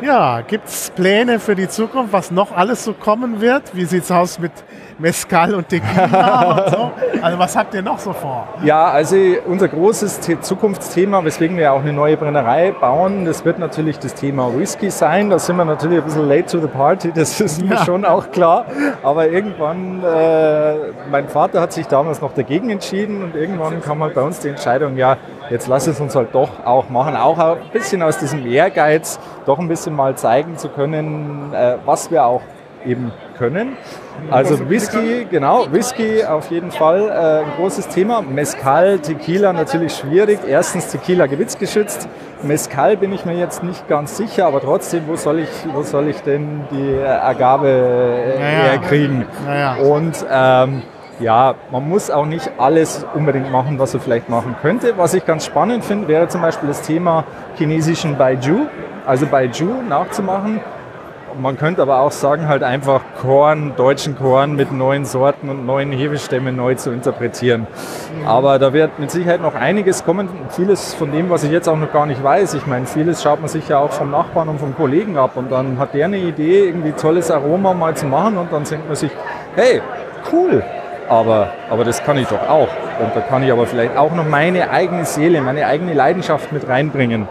Speaker 4: Ja, gibt es Pläne für die Zukunft, was noch alles so kommen wird? Wie sieht es aus mit Mezcal und Tequila <laughs> und so? Also was habt ihr noch so vor?
Speaker 5: Ja, also unser großes The Zukunftsthema, weswegen wir auch eine neue Brennerei bauen, das wird natürlich das Thema Whisky sein. Da sind wir natürlich ein bisschen late to the party, das ist mir
Speaker 4: Ja.
Speaker 5: schon auch klar. Aber irgendwann, äh, mein Vater hat sich damals noch dagegen entschieden und irgendwann kam halt bei uns die Entscheidung, ja, jetzt lass es uns halt doch auch machen. Auch ein bisschen aus diesem Ehrgeiz, doch ein bisschen mal zeigen zu können, äh, was wir auch eben können. Also Whisky, genau, Whisky auf jeden Fall äh, ein großes Thema. Mezcal, Tequila natürlich schwierig. Erstens Tequila gewitzgeschützt. Mezcal bin ich mir jetzt nicht ganz sicher, aber trotzdem, wo soll ich, wo soll ich denn die äh, Agave äh,
Speaker 4: Naja.
Speaker 5: herkriegen?
Speaker 4: Naja.
Speaker 5: Und ähm, ja, man muss auch nicht alles unbedingt machen, was er vielleicht machen könnte. Was ich ganz spannend finde, wäre zum Beispiel das Thema chinesischen Baijiu, also Baijiu nachzumachen. Man könnte aber auch sagen, halt einfach Korn, deutschen Korn mit neuen Sorten und neuen Hefestämmen neu zu interpretieren. Aber da wird mit Sicherheit noch einiges kommen. Vieles von dem, was ich jetzt auch noch gar nicht weiß. Ich meine, vieles schaut man sich ja auch vom Nachbarn und vom Kollegen ab. Und dann hat der eine Idee, irgendwie tolles Aroma mal zu machen. Und dann denkt man sich, hey, cool. Aber, aber das kann ich doch auch. Und da kann ich aber vielleicht auch noch meine eigene Seele, meine eigene Leidenschaft mit reinbringen.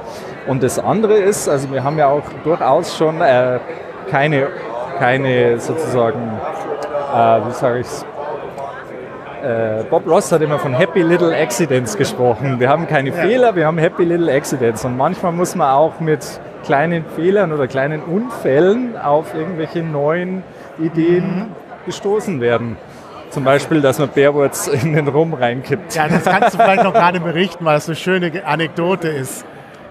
Speaker 5: Und das andere ist, also wir haben ja auch durchaus schon äh, keine, keine sozusagen, äh, wie sage ich äh, Bob Ross hat immer von Happy Little Accidents gesprochen. Wir haben keine Fehler, wir haben Happy Little Accidents. Und manchmal muss man auch mit kleinen Fehlern oder kleinen Unfällen auf irgendwelche neuen Ideen gestoßen werden. Zum Beispiel, dass man Bärwurz in den Rum reinkippt.
Speaker 4: Ja, das kannst du vielleicht noch gerade berichten, weil es eine schöne Anekdote ist.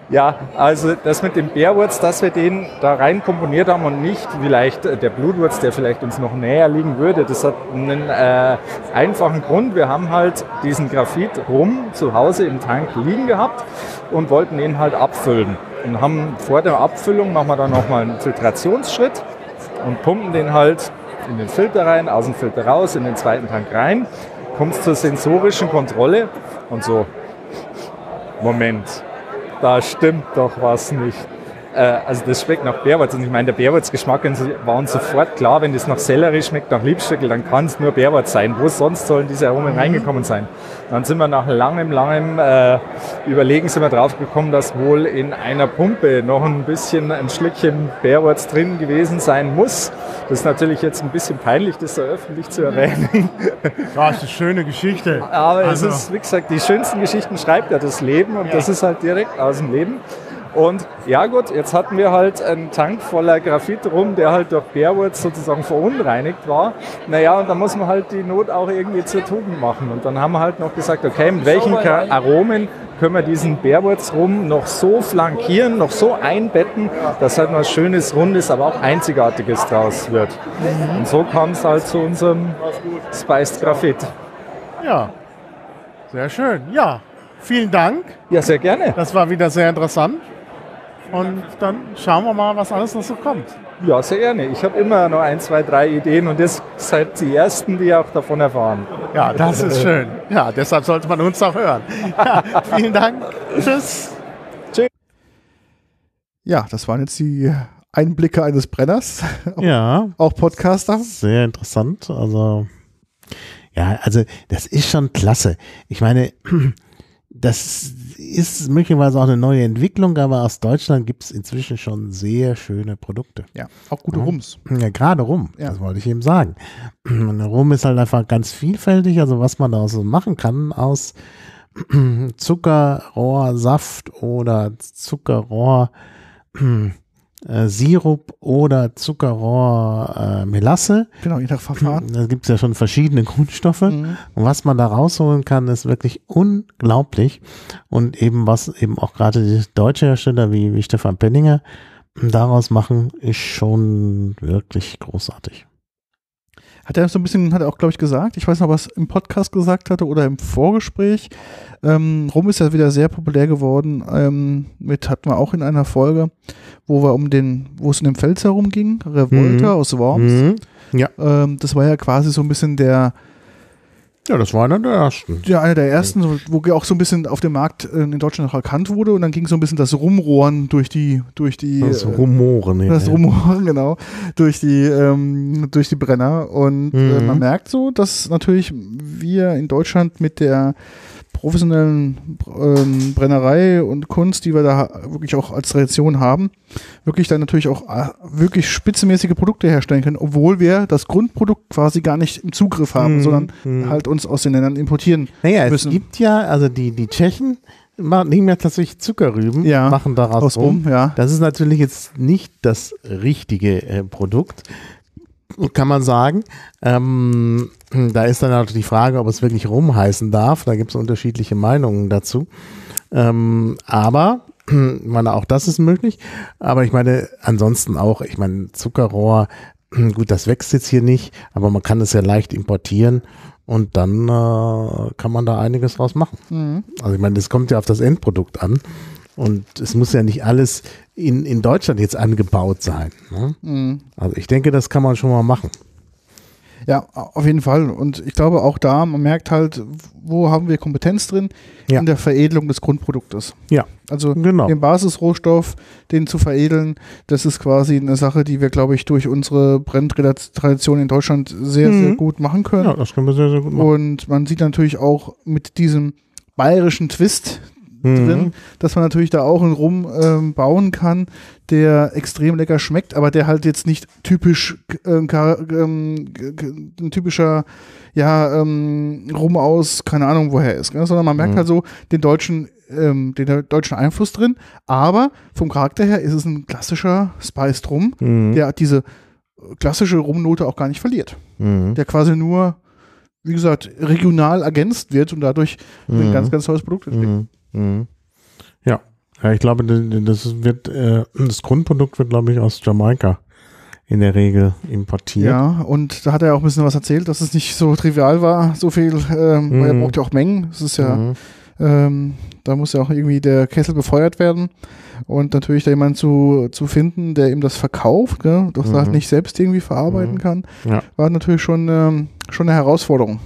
Speaker 5: Ja, also das mit dem Bärwurz, dass wir den da rein komponiert haben und nicht vielleicht der Blutwurz, der vielleicht uns noch näher liegen würde. Das hat einen äh, einfachen Grund. Wir haben halt diesen Graphit rum zu Hause im Tank liegen gehabt und wollten ihn halt abfüllen. Und haben vor der Abfüllung machen wir dann nochmal einen Filtrationsschritt und pumpen den halt in den Filter rein, aus dem Filter raus, in den zweiten Tank rein. Kommt zur sensorischen Kontrolle und so, Moment, da stimmt doch was nicht. Äh, also das schmeckt nach Bärwurz und ich meine, der Bärwurzgeschmack war uns sofort klar, wenn das nach Sellerie schmeckt, nach Liebstöckel, dann kann es nur Bärwurz sein. Wo sonst sollen diese Aromen reingekommen sein? Dann sind wir nach langem, langem äh, Überlegen sind wir drauf gekommen, dass wohl in einer Pumpe noch ein bisschen ein Schlückchen Bärwurz drin gewesen sein muss. Das ist natürlich jetzt ein bisschen peinlich, das so öffentlich zu erwähnen.
Speaker 4: Ja, ist eine schöne Geschichte.
Speaker 5: Aber
Speaker 4: Also-
Speaker 5: es ist, wie gesagt, die schönsten Geschichten schreibt ja das Leben und
Speaker 4: Ja.
Speaker 5: das ist halt direkt aus dem Leben. Und ja gut, jetzt hatten wir halt einen Tank voller Graphit rum, der halt durch Bärwurz sozusagen verunreinigt war. Naja, und da muss man halt die Not auch irgendwie zur Tugend machen. Und dann haben wir halt noch gesagt, okay, mit welchen Aromen können wir diesen Bärwurz rum noch so flankieren, noch so einbetten, dass halt was Schönes, Rundes, aber auch Einzigartiges draus wird. Und so kam es halt zu unserem Spiced Graphit.
Speaker 4: Ja, sehr schön. Ja, vielen Dank.
Speaker 5: Ja, sehr gerne.
Speaker 4: Das war wieder sehr interessant. Und dann schauen wir mal, was alles noch so kommt.
Speaker 5: Ja, sehr gerne. Ich habe immer noch ein, zwei, drei Ideen und das seid die Ersten, die auch davon erfahren.
Speaker 4: Ja, das ist schön. Ja, deshalb sollte man uns auch hören. <laughs> Ja, vielen Dank. Tschüss.
Speaker 1: Ja, das waren jetzt die Einblicke eines Brenners.
Speaker 2: Ja.
Speaker 1: Auch Podcaster.
Speaker 2: Sehr interessant. Also, ja, also, das ist schon klasse. Ich meine, das ist möglicherweise auch eine neue Entwicklung, aber aus Deutschland gibt es inzwischen schon sehr schöne Produkte.
Speaker 1: Ja, auch gute. Rums.
Speaker 2: Ja, gerade Rum,
Speaker 1: Ja.
Speaker 2: das wollte ich eben sagen. Und Rum ist halt einfach ganz vielfältig, also was man daraus so machen kann aus <clears throat> Zuckerrohrsaft oder Zuckerrohr <clears throat> äh, Sirup oder Zuckerrohr äh, Melasse.
Speaker 1: Genau, je nach Verfahren.
Speaker 2: Da gibt es ja schon verschiedene Grundstoffe.
Speaker 1: Mhm.
Speaker 2: Und was man da rausholen kann, ist wirklich unglaublich. Und eben was eben auch gerade die deutsche Hersteller wie, wie Stefan Penninger daraus machen, ist schon wirklich großartig.
Speaker 1: Hat er so ein bisschen, hat er auch, glaube ich, gesagt, ich weiß noch, was im Podcast gesagt hatte oder im Vorgespräch. Ähm, Rum ist ja wieder sehr populär geworden. Ähm, mit hatten wir auch in einer Folge, wo wir um den, wo es um den Pfälzer rumging, Revolta
Speaker 2: Mhm.
Speaker 1: aus Worms.
Speaker 2: Mhm. Ja.
Speaker 1: Ähm, das war ja quasi so ein bisschen der,
Speaker 2: ja, das war einer der ersten.
Speaker 1: ja, einer der ersten, wo auch so ein bisschen auf dem Markt äh, in Deutschland auch erkannt wurde und dann ging so ein bisschen das Rumrohren durch die, durch die,
Speaker 2: Das
Speaker 1: äh,
Speaker 2: Rumoren.
Speaker 1: das
Speaker 2: ja.
Speaker 1: Rumoren, <laughs> genau, durch die, ähm, durch die Brenner. Und äh,
Speaker 2: Mhm.
Speaker 1: man merkt so, dass natürlich wir in Deutschland mit der professionellen ähm, Brennerei und Kunst, die wir da wirklich auch als Tradition haben, wirklich dann natürlich auch äh, wirklich spitzenmäßige Produkte herstellen können, obwohl wir das Grundprodukt quasi gar nicht im Zugriff haben,
Speaker 2: Mhm.
Speaker 1: sondern
Speaker 2: Mhm.
Speaker 1: halt uns aus den Ländern importieren.
Speaker 2: Naja, es
Speaker 1: müssen.
Speaker 2: gibt ja, also die, die Tschechen ma- nehmen ja tatsächlich Zuckerrüben,
Speaker 1: Ja,
Speaker 2: machen daraus
Speaker 1: Aus
Speaker 2: rum.
Speaker 1: Rum, ja.
Speaker 2: Das ist natürlich jetzt nicht das richtige äh, Produkt, kann man sagen. Ähm, <clears throat> da ist dann halt die Frage, ob es wirklich Rum heißen darf. Da gibt es unterschiedliche Meinungen dazu. Ähm, aber, ich <clears throat> meine, auch das ist möglich. Aber ich meine, ansonsten auch, ich meine, Zuckerrohr, <clears throat> gut, das wächst jetzt hier nicht, aber man kann es ja leicht importieren. Und dann äh, kann man da einiges draus machen.
Speaker 1: Mhm.
Speaker 2: Also ich meine, das kommt ja auf das Endprodukt an. Und es muss ja nicht alles in, in Deutschland jetzt angebaut sein. Ne?
Speaker 1: Mhm.
Speaker 2: Also ich denke, das kann man schon mal machen.
Speaker 1: Ja, auf jeden Fall. Und ich glaube auch da, man merkt halt, wo haben wir Kompetenz drin?
Speaker 2: Ja.
Speaker 1: In der Veredelung des Grundproduktes.
Speaker 2: Ja,
Speaker 1: Also
Speaker 2: genau.
Speaker 1: den Basisrohstoff, den zu veredeln, das ist quasi eine Sache, die wir, glaube ich, durch unsere Brenntradition in Deutschland sehr,
Speaker 2: Mhm.
Speaker 1: sehr gut machen können.
Speaker 2: Ja, das können wir sehr, sehr gut machen.
Speaker 1: Und man sieht natürlich auch mit diesem bayerischen Twist
Speaker 2: Mhm.
Speaker 1: drin, dass man natürlich da auch einen Rum ähm, bauen kann, der extrem lecker schmeckt, aber der halt jetzt nicht typisch äh, ähm, g- ein typischer ja ähm, Rum aus keine Ahnung woher ist, gell? sondern man merkt
Speaker 2: Mhm.
Speaker 1: halt so den deutschen ähm, den deutschen Einfluss drin, aber vom Charakter her ist es ein klassischer Spiced Rum,
Speaker 2: Mhm.
Speaker 1: der diese klassische Rumnote auch gar nicht verliert
Speaker 2: Mhm.
Speaker 1: der quasi nur, wie gesagt, regional ergänzt wird und dadurch ein
Speaker 2: Mhm.
Speaker 1: ganz, ganz tolles Produkt entwickelt.
Speaker 2: Mhm. Mhm. Ja. ja, ich glaube, das wird äh, das Grundprodukt wird, glaube ich, aus Jamaika in der Regel importiert.
Speaker 1: Ja, und da hat er auch ein bisschen was erzählt, dass es nicht so trivial war, so viel, ähm, weil er
Speaker 2: Mhm.
Speaker 1: braucht ja auch Mengen. Es ist ja,
Speaker 2: Mhm.
Speaker 1: ähm, da muss ja auch irgendwie der Kessel befeuert werden. Und natürlich da jemanden zu, zu finden, der ihm das verkauft, gell, das
Speaker 2: Mhm.
Speaker 1: halt nicht selbst irgendwie verarbeiten
Speaker 2: Mhm.
Speaker 1: kann,
Speaker 2: Ja.
Speaker 1: war natürlich schon, ähm, schon eine Herausforderung.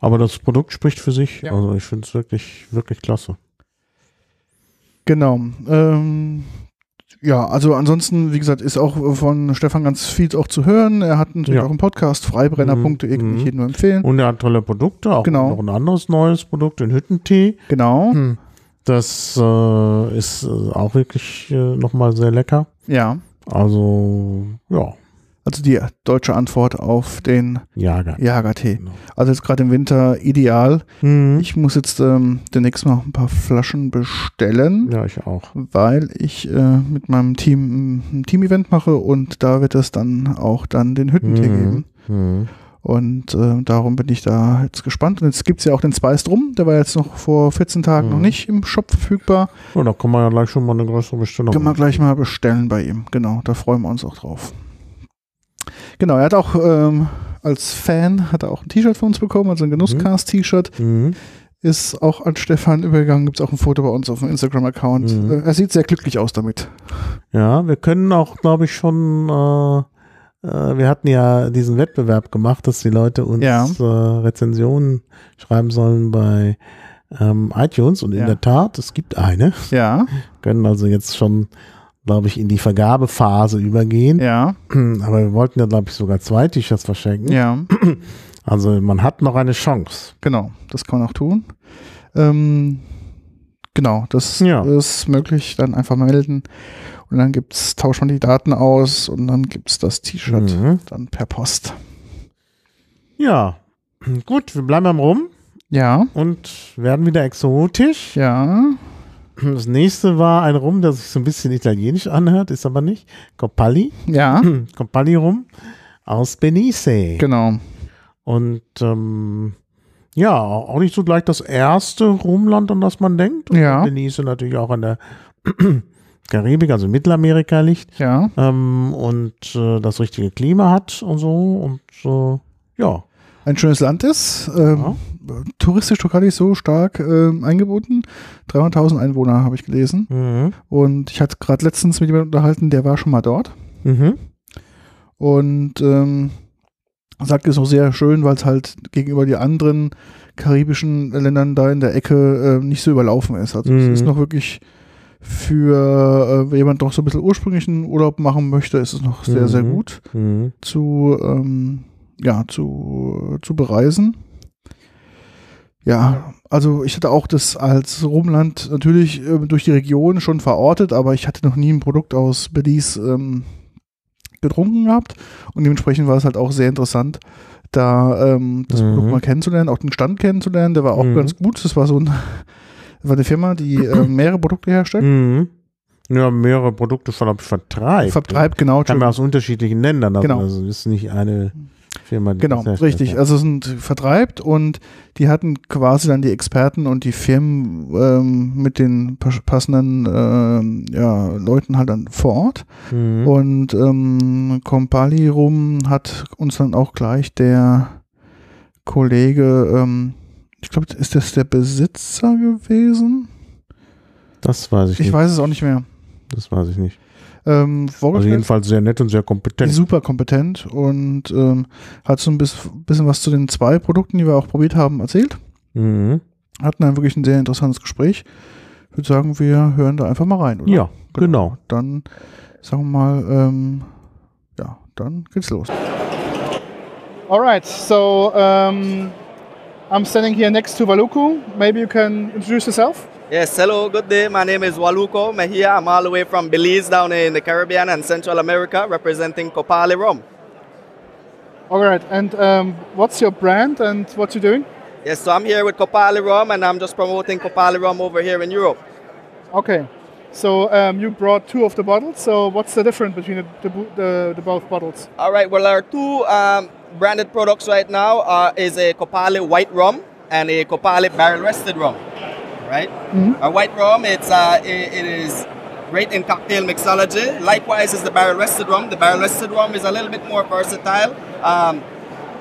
Speaker 2: Mhm. Aber das Produkt spricht für sich.
Speaker 1: Ja.
Speaker 2: Also ich finde es wirklich, wirklich klasse.
Speaker 1: Genau. Ähm, ja, also ansonsten, wie gesagt, ist auch von Stefan ganz viel auch zu hören. Er hat natürlich
Speaker 2: Ja.
Speaker 1: auch einen Podcast, freibrenner.de, kann
Speaker 2: Mhm.
Speaker 1: ich jedem nur empfehlen.
Speaker 2: Und er hat tolle Produkte, auch
Speaker 1: Genau.
Speaker 2: noch ein anderes neues Produkt, den Hüttentee.
Speaker 1: Genau,
Speaker 2: Hm. Das äh, ist äh, auch wirklich äh, nochmal sehr lecker.
Speaker 1: ja.
Speaker 2: Also, ja.
Speaker 1: Also die deutsche Antwort auf den
Speaker 2: Jager.
Speaker 1: Jagertee.
Speaker 2: Genau.
Speaker 1: Also jetzt gerade im Winter ideal.
Speaker 2: Mhm.
Speaker 1: Ich muss jetzt ähm, demnächst mal ein paar Flaschen bestellen,
Speaker 2: Ja, ich auch.
Speaker 1: weil ich äh, mit meinem Team ein Team-Event mache und da wird es dann auch dann den Hüttentee
Speaker 2: Mhm.
Speaker 1: geben.
Speaker 2: Mhm.
Speaker 1: Und äh, darum bin ich da jetzt gespannt. Und jetzt gibt es ja auch den Spiced Rum, der war jetzt noch vor 14 Tagen
Speaker 2: Mhm.
Speaker 1: noch nicht im Shop verfügbar.
Speaker 2: Ja, da kann man ja gleich schon mal eine größere Bestellung
Speaker 1: Können wir gleich mal bestellen bei ihm. Genau, da freuen wir uns auch drauf. Genau, er hat auch ähm, als Fan hat er auch ein T-Shirt von uns bekommen, also ein Genusscast-T-Shirt.
Speaker 2: Mhm.
Speaker 1: Ist auch an Stefan übergegangen, gibt es auch ein Foto bei uns auf dem Instagram-Account.
Speaker 2: Mhm.
Speaker 1: Äh, er sieht sehr glücklich aus damit.
Speaker 2: Ja, wir können auch, glaube ich, schon, äh, äh, wir hatten ja diesen Wettbewerb gemacht, dass die Leute uns
Speaker 1: Ja.
Speaker 2: äh, Rezensionen schreiben sollen bei ähm, iTunes und in
Speaker 1: Ja.
Speaker 2: der Tat, es gibt eine,
Speaker 1: Ja,
Speaker 2: können also jetzt schon, glaube ich, in die Vergabephase übergehen.
Speaker 1: ja, <clears throat>
Speaker 2: Aber wir wollten ja, glaube ich, sogar zwei T-Shirts verschenken.
Speaker 1: ja, <clears throat>
Speaker 2: Also man hat noch eine Chance.
Speaker 1: genau, das kann man auch tun. Ähm, genau, das
Speaker 2: Ja.
Speaker 1: ist möglich, dann einfach melden. Und dann gibt's, tauschen wir die Daten aus und dann gibt es das T-Shirt
Speaker 2: Mhm.
Speaker 1: dann per Post.
Speaker 2: Ja, gut, wir bleiben am Rum
Speaker 1: Ja,
Speaker 2: und werden wieder exotisch.
Speaker 1: ja,
Speaker 2: Das nächste war ein Rum, der sich so ein bisschen italienisch anhört, ist aber nicht. Copalli.
Speaker 1: ja, <clears throat>
Speaker 2: Copalli Rum aus Benice.
Speaker 1: genau.
Speaker 2: Und ähm, ja, auch nicht so gleich das erste Rumland, an das man denkt. Und
Speaker 1: Ja.
Speaker 2: Benice natürlich auch an der <clears throat> Karibik, also Mittelamerika liegt.
Speaker 1: Ja,
Speaker 2: Ähm, und äh, das richtige Klima hat und so. Und äh, ja.
Speaker 1: ein schönes Land ist. Ähm, Touristisch doch gar nicht so stark ähm, eingebunden. 300.000 Einwohner habe ich gelesen.
Speaker 2: Mhm.
Speaker 1: Und ich hatte gerade letztens mit jemandem unterhalten, der war schon mal dort.
Speaker 2: Mhm.
Speaker 1: Und ähm, sagt, ist auch sehr schön, weil es halt gegenüber die anderen karibischen Ländern da in der Ecke äh, nicht so überlaufen ist. Also
Speaker 2: Mhm.
Speaker 1: es ist noch wirklich für äh, jemand doch so ein bisschen ursprünglichen Urlaub machen möchte, ist es noch sehr,
Speaker 2: Mhm.
Speaker 1: sehr gut
Speaker 2: Mhm.
Speaker 1: zu, ähm, ja, zu, zu bereisen. Ja, also ich hatte auch das als Rumland natürlich äh, durch die Region schon verortet, aber ich hatte noch nie ein Produkt aus Belize ähm, getrunken gehabt und dementsprechend war es halt auch sehr interessant, da ähm, das
Speaker 2: Mhm.
Speaker 1: Produkt mal kennenzulernen, auch den Stand kennenzulernen, der war auch
Speaker 2: Mhm.
Speaker 1: ganz gut. Das war so ein, war eine Firma, die äh, <clears throat> mehrere Produkte herstellt.
Speaker 2: Mhm. Ja, mehrere Produkte von vertreibt.
Speaker 1: Vertreibt, genau.
Speaker 2: Kann man aus unterschiedlichen Ländern. Also
Speaker 1: Genau.
Speaker 2: Also ist nicht eine Firma,
Speaker 1: Genau, richtig. Also sind vertreibt und die hatten quasi dann die Experten und die Firmen ähm, mit den pas- passenden ähm, ja, Leuten halt dann vor Ort.
Speaker 2: Mhm.
Speaker 1: Und ähm, Kompali rum hat uns dann auch gleich der Kollege, ähm, ich glaube, ist das der Besitzer gewesen?
Speaker 2: Das weiß ich,
Speaker 1: Ich
Speaker 2: nicht.
Speaker 1: weiß es auch nicht mehr.
Speaker 2: Das weiß ich nicht.
Speaker 1: Ähm,
Speaker 2: Also
Speaker 1: vorgestellt.
Speaker 2: jedenfalls sehr nett und sehr kompetent.
Speaker 1: super kompetent und ähm, hat so ein bisschen, was zu den zwei Produkten, die wir auch probiert haben, erzählt.
Speaker 2: Mhm.
Speaker 1: Hatten dann wirklich ein sehr interessantes Gespräch. Ich würde sagen, wir hören da einfach mal rein, oder?
Speaker 2: Ja, genau.
Speaker 1: Dann sagen wir mal, ähm, ja, dann geht's los. All right, so um, I'm standing here next to Valuku. Maybe you can introduce yourself.
Speaker 6: Yes, hello, good day. My name is Waluko Mejia. I'm all the way from Belize down in the Caribbean and Central America representing Copali Rum.
Speaker 1: All right, and um, what's your brand and what you're doing?
Speaker 6: Yes, so I'm here with Copali Rum and I'm just promoting Copali Rum over here in Europe.
Speaker 1: Okay, so um, you brought two of the bottles. So what's the difference between the, the, the, the both bottles?
Speaker 6: All right, well, our two um, branded products right now are, is a Copali White Rum and a Copali Barrel Rested Rum. Right? Our white rum, it's, uh, i it is great in cocktail mixology. Likewise is the barrel rested rum. The barrel rested rum is a little bit more versatile. Um,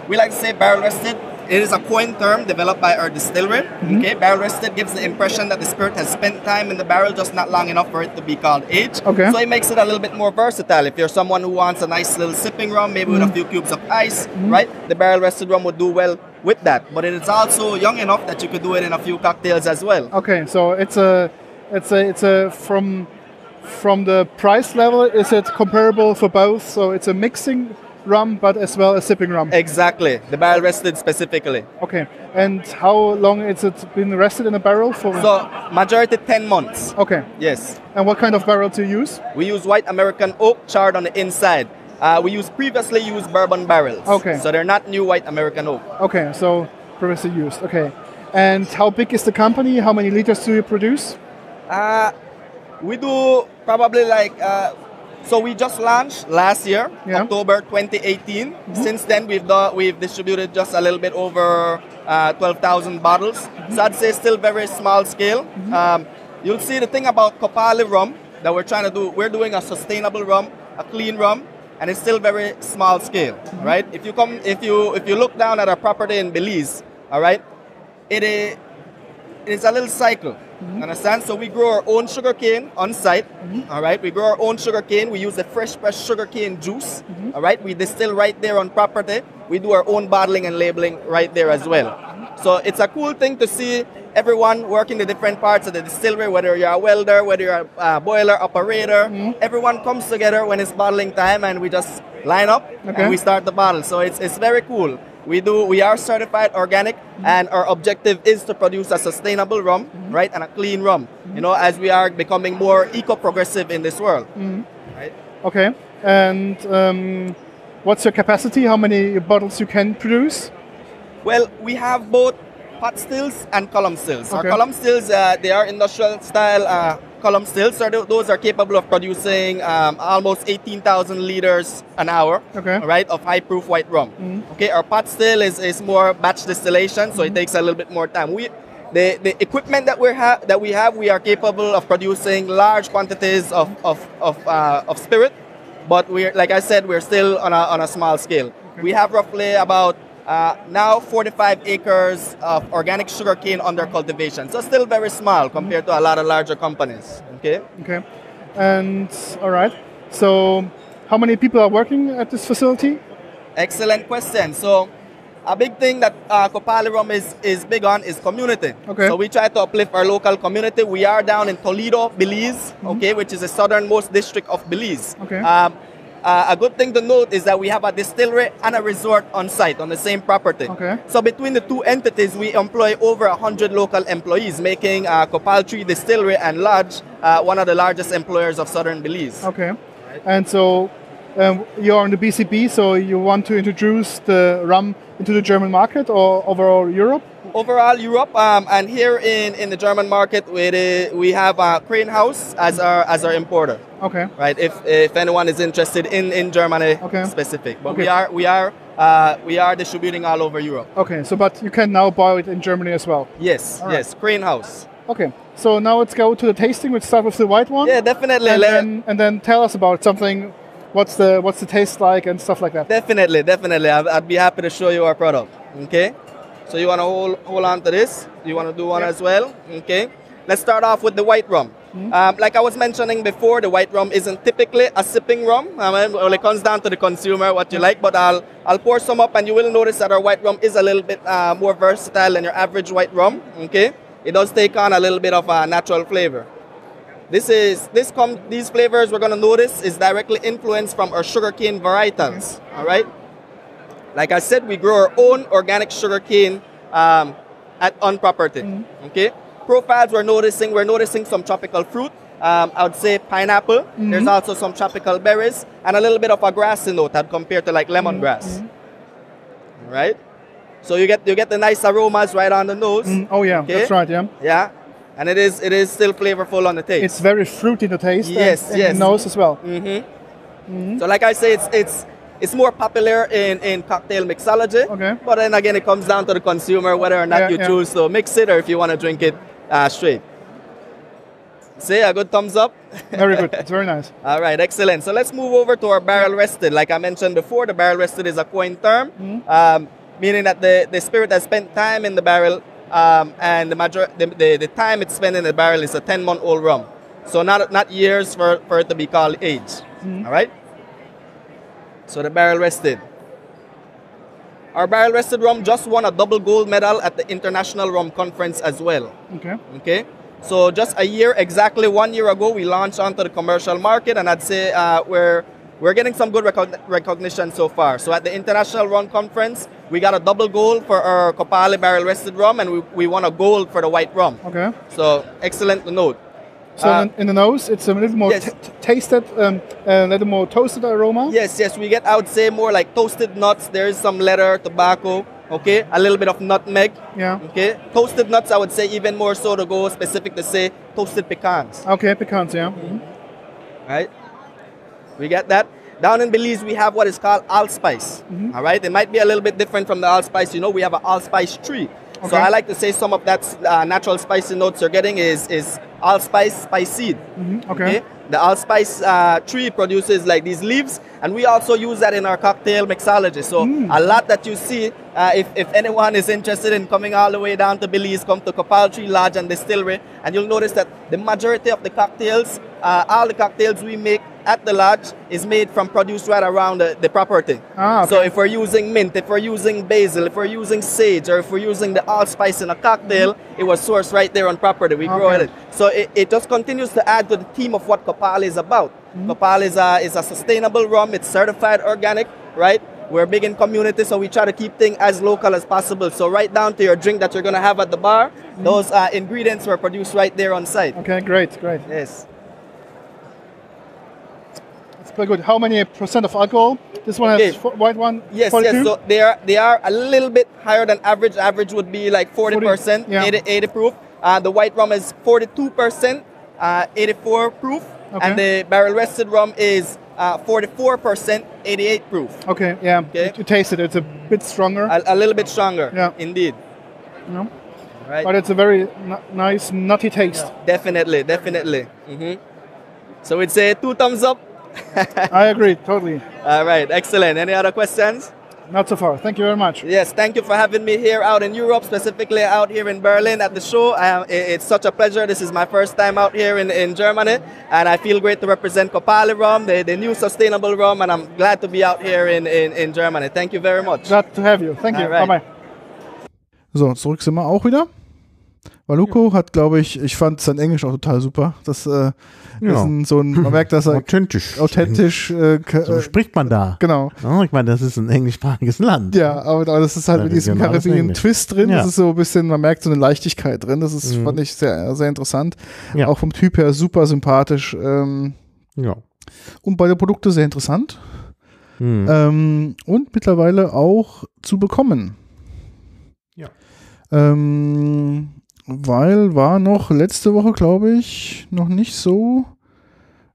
Speaker 6: we like to say barrel rested. It is a coined term developed by our distillery. Okay, barrel rested gives the impression that the spirit has spent time in the barrel, just not long enough for it to be called aged.
Speaker 1: Okay.
Speaker 6: So it makes it a little bit more versatile. If you're someone who wants a nice little sipping rum, maybe with a few cubes of ice, right? The barrel rested rum would do well with that. But it is also young enough that you could do it in a few cocktails as well.
Speaker 1: Okay, so it's a, it's a, it's a from, from the price level. Is it comparable for both? So it's a mixing rum, but as well as sipping rum.
Speaker 6: Exactly, the barrel rested specifically.
Speaker 1: Okay, and how long has it been rested in a barrel for?
Speaker 6: So majority 10 months.
Speaker 1: okay,
Speaker 6: Yes.
Speaker 1: and what kind of barrel do you use?
Speaker 6: We use white American oak charred on the inside. Uh, we use previously used bourbon barrels.
Speaker 4: Okay.
Speaker 6: So they're not new white American oak.
Speaker 4: Okay, so previously used. Okay. And how big is the company? How many liters do you produce?
Speaker 6: Uh, we do probably like, uh, so we just launched last year,
Speaker 4: Yeah.
Speaker 6: October 2018. Since then, we've done, we've distributed just a little bit over uh, 12,000 bottles. So I'd say still very small scale. Um, you'll see the thing about Kopali rum that we're trying to do. We're doing a sustainable rum, a clean rum, and it's still very small scale, right? If you come, if you if you look down at our property in Belize, all right, it is it's a little cycle. Mm-hmm. Understand? So we grow our own sugar cane on site. Mm-hmm. all right. We grow our own sugar cane. We use the fresh pressed sugar cane juice. Mm-hmm. all right. We distill right there on property. We do our own bottling and labeling right there as well. So it's a cool thing to see everyone working the different parts of the distillery, whether you're a welder, whether you're a uh, boiler operator. Everyone comes together when it's bottling time, and we just line up
Speaker 4: Okay.
Speaker 6: and we start the bottle. So it's, it's very cool. We do. We are certified organic, and our objective is to produce a sustainable rum, right, and a clean rum. You know, as we are becoming more eco-progressive in this world. Right.
Speaker 4: Okay. And um, what's your capacity? How many bottles you can produce?
Speaker 6: Well, we have both pot stills and column stills.
Speaker 4: Okay.
Speaker 6: Our column stills, uh, they are industrial style uh, column stills. So those are capable of producing um, almost 18,000 liters an hour,
Speaker 4: Okay.
Speaker 6: right, of high proof white rum. Okay, our pot still is, is more batch distillation, so it takes a little bit more time. We the, the equipment that we have that we have, we are capable of producing large quantities of of, of, uh, of spirit, but we're like I said, we're still on a, on a small scale. We have roughly about uh, now 45 acres of organic sugarcane under cultivation, so still very small compared to a lot of larger companies. Okay.
Speaker 4: Okay. And all right. So, how many people are working at this facility?
Speaker 6: Excellent question. So, a big thing that uh, Kopali Rum is, is big on is community.
Speaker 4: Okay.
Speaker 6: So we try to uplift our local community. We are down in Toledo, Belize, okay, which is the southernmost district of Belize.
Speaker 4: Okay.
Speaker 6: Um, uh, a good thing to note is that we have a distillery and a resort on site on the same property.
Speaker 4: Okay.
Speaker 6: So between the two entities, we employ over 100 local employees, making uh, Kopal Tree Distillery and Lodge uh, one of the largest employers of southern Belize.
Speaker 4: Okay. And so, um, you're on the BCB, so you want to introduce the rum into the German market or overall Europe?
Speaker 6: Overall Europe um, and here in, in the German market we, we have uh, Crane House as our as our importer
Speaker 4: Okay.
Speaker 6: right if, if anyone is interested in, in Germany
Speaker 4: Okay.
Speaker 6: specific but
Speaker 4: Okay.
Speaker 6: we are we are uh, we are distributing all over Europe
Speaker 4: Okay. So, but you can now buy it in Germany as well.
Speaker 6: yes
Speaker 4: right.
Speaker 6: yes Crane House
Speaker 4: Okay. So now let's go to the tasting. Let's start with the white one.
Speaker 6: yeah definitely
Speaker 4: and then and then tell us about something. What's the what's the taste like and stuff like that.
Speaker 6: definitely definitely I'd, I'd be happy to show you our product okay so you want to hold, hold on to this you want to do one
Speaker 4: Yeah.
Speaker 6: as well okay let's start off with the white rum
Speaker 4: Mm-hmm.
Speaker 6: um, like I was mentioning before, the white rum isn't typically a sipping rum. I mean, well, it comes down to the consumer what you like. But I'll I'll pour some up, and you will notice that our white rum is a little bit uh, more versatile than your average white rum. Okay, it does take on a little bit of a natural flavor. This is this com- these flavors we're gonna notice is directly influenced from our sugarcane varietals. All right. Like I said, we grow our own organic sugarcane um, at on property. Okay. Profiles we're noticing we're noticing some tropical fruit. Um, I would say pineapple. There's also some tropical berries and a little bit of a grassy note I'd to like lemongrass. Right. So you get you get the nice aromas right on the nose.
Speaker 4: Mm, oh yeah,
Speaker 6: Okay.
Speaker 4: that's right. Yeah.
Speaker 6: Yeah. And it is it is still flavorful on the taste.
Speaker 4: It's very fruity to taste. and-
Speaker 6: Yes,
Speaker 4: and
Speaker 6: yes.
Speaker 4: the nose as well.
Speaker 6: So like I say, it's it's it's more popular in, in cocktail mixology.
Speaker 4: Okay.
Speaker 6: But then again, it comes down to the consumer whether or not
Speaker 4: Yeah,
Speaker 6: you
Speaker 4: yeah.
Speaker 6: choose to mix it or if you want to drink it uh, straight. See, a good thumbs up. <laughs>
Speaker 4: Very good. It's very nice.
Speaker 6: All right, excellent. So let's move over to our barrel rested. Like I mentioned before, the barrel rested is a coin term,
Speaker 4: Mm-hmm.
Speaker 6: um, meaning that the, the spirit has spent time in the barrel, um, and the, major, the, the, the time it's spent in the barrel is a 10 month old rum. So not, not years for, for it to be called age.
Speaker 4: Mm-hmm.
Speaker 6: All right? So the barrel rested. Our barrel rested rum just won a double gold medal at the International Rum Conference as well.
Speaker 4: Okay.
Speaker 6: Okay. So just a year, exactly one year ago, we launched onto the commercial market, and I'd say uh, we're we're getting some good recogn- recognition so far. So at the International Rum Conference, we got a double gold for our Kopali barrel rested rum, and we, we won a gold for the white rum.
Speaker 4: Okay.
Speaker 6: So excellent note.
Speaker 4: So
Speaker 6: Uh,
Speaker 4: in, in the nose, it's a little more
Speaker 6: yes.
Speaker 4: t- tasted, um, a little more toasted aroma.
Speaker 6: Yes, yes, we get, I would say, more like toasted nuts. There is some leather, tobacco, okay, a little bit of nutmeg.
Speaker 4: Yeah.
Speaker 6: Okay, toasted nuts, I would say, even more so to go specific to say toasted pecans,
Speaker 4: Okay, pecans, yeah. Mhm.
Speaker 6: right? We get that. Down in Belize, we have what is called allspice. all right, it might be a little bit different from the allspice. You know, we have an allspice tree. So I like to say some of that uh, natural spicy notes you're getting is is allspice spice seed.
Speaker 4: Okay.
Speaker 6: The allspice uh, tree produces like these leaves, and we also use that in our cocktail mixology. So a lot that you see, uh, if, if anyone is interested in coming all the way down to Belize, come to Copal Tree Lodge and Distillery, and you'll notice that the majority of the cocktails, uh, all the cocktails we make at the lodge is made from produce right around the, the property.
Speaker 4: Ah, okay.
Speaker 6: So if we're using mint, if we're using basil, if we're using sage, or if we're using the allspice in a cocktail, it was sourced right there on property. We grow it. So it, it just continues to add to the theme of what Copal is about. Copal is a, is a sustainable rum, it's certified organic, right? We're big in community, so we try to keep things as local as possible. So right down to your drink that you're gonna have at the bar, those uh, ingredients were produced right there on site.
Speaker 4: Okay, great, great.
Speaker 6: Yes.
Speaker 4: Pretty good. How many percent of alcohol? This one has
Speaker 6: Okay.
Speaker 4: white one.
Speaker 6: Yes,
Speaker 4: 42?
Speaker 6: yes. So they are they are a little bit higher than average. Average would be like 40%,
Speaker 4: 40, yeah.
Speaker 6: 80, 80 proof. Uh, the white rum is 42%, uh, 84 proof.
Speaker 4: Okay.
Speaker 6: And the barrel rested rum is uh, 44%, 88 proof.
Speaker 4: Okay, yeah.
Speaker 6: Okay.
Speaker 4: You taste it. It's a bit stronger.
Speaker 6: A, a little bit stronger,
Speaker 4: Yeah.
Speaker 6: indeed.
Speaker 4: No?
Speaker 6: Right.
Speaker 4: But it's a very n- nice nutty taste.
Speaker 6: definitely, definitely. hmm So we'd say two thumbs up.
Speaker 4: I agree, totally.
Speaker 6: All right, excellent. Any other questions?
Speaker 4: Not so far. Thank you very much.
Speaker 6: Yes, thank you for having me here out in Europe, specifically out here in Berlin at the show. I- it's such a pleasure. This is my first time out here in, in Germany, and I feel great to represent Kopali Rum, the, the new sustainable rum, and I'm glad to be out here in, in, in Germany. Thank you very much.
Speaker 4: Glad to have you. Thank you.
Speaker 6: Alright.
Speaker 4: Bye bye.
Speaker 1: So, zurück sind wir auch wieder. Valuko hat, glaube ich, ich fand sein Englisch auch total super. Das äh,
Speaker 2: Ja.
Speaker 1: ist ein, so ein, man merkt, dass er
Speaker 2: Authentisch.
Speaker 1: authentisch, äh,
Speaker 2: So
Speaker 1: äh,
Speaker 2: spricht man da.
Speaker 1: genau.
Speaker 2: Ja, ich meine, das ist ein englischsprachiges Land.
Speaker 1: Ja, aber, aber das ist halt
Speaker 2: Ja,
Speaker 1: mit diesem
Speaker 2: regionales Englisch.
Speaker 1: Caribbean-Twist drin.
Speaker 2: Ja.
Speaker 1: Das ist so ein bisschen, man merkt so eine Leichtigkeit drin. Das ist,
Speaker 2: Mhm.
Speaker 1: fand ich sehr, sehr interessant.
Speaker 2: Ja.
Speaker 1: Auch vom Typ her super sympathisch. Ähm,
Speaker 2: Ja.
Speaker 1: und beide Produkte sehr interessant.
Speaker 2: Hm.
Speaker 1: Ähm, und mittlerweile auch zu bekommen.
Speaker 2: Ja.
Speaker 1: Ähm, weil war noch letzte Woche, glaube ich, noch nicht so.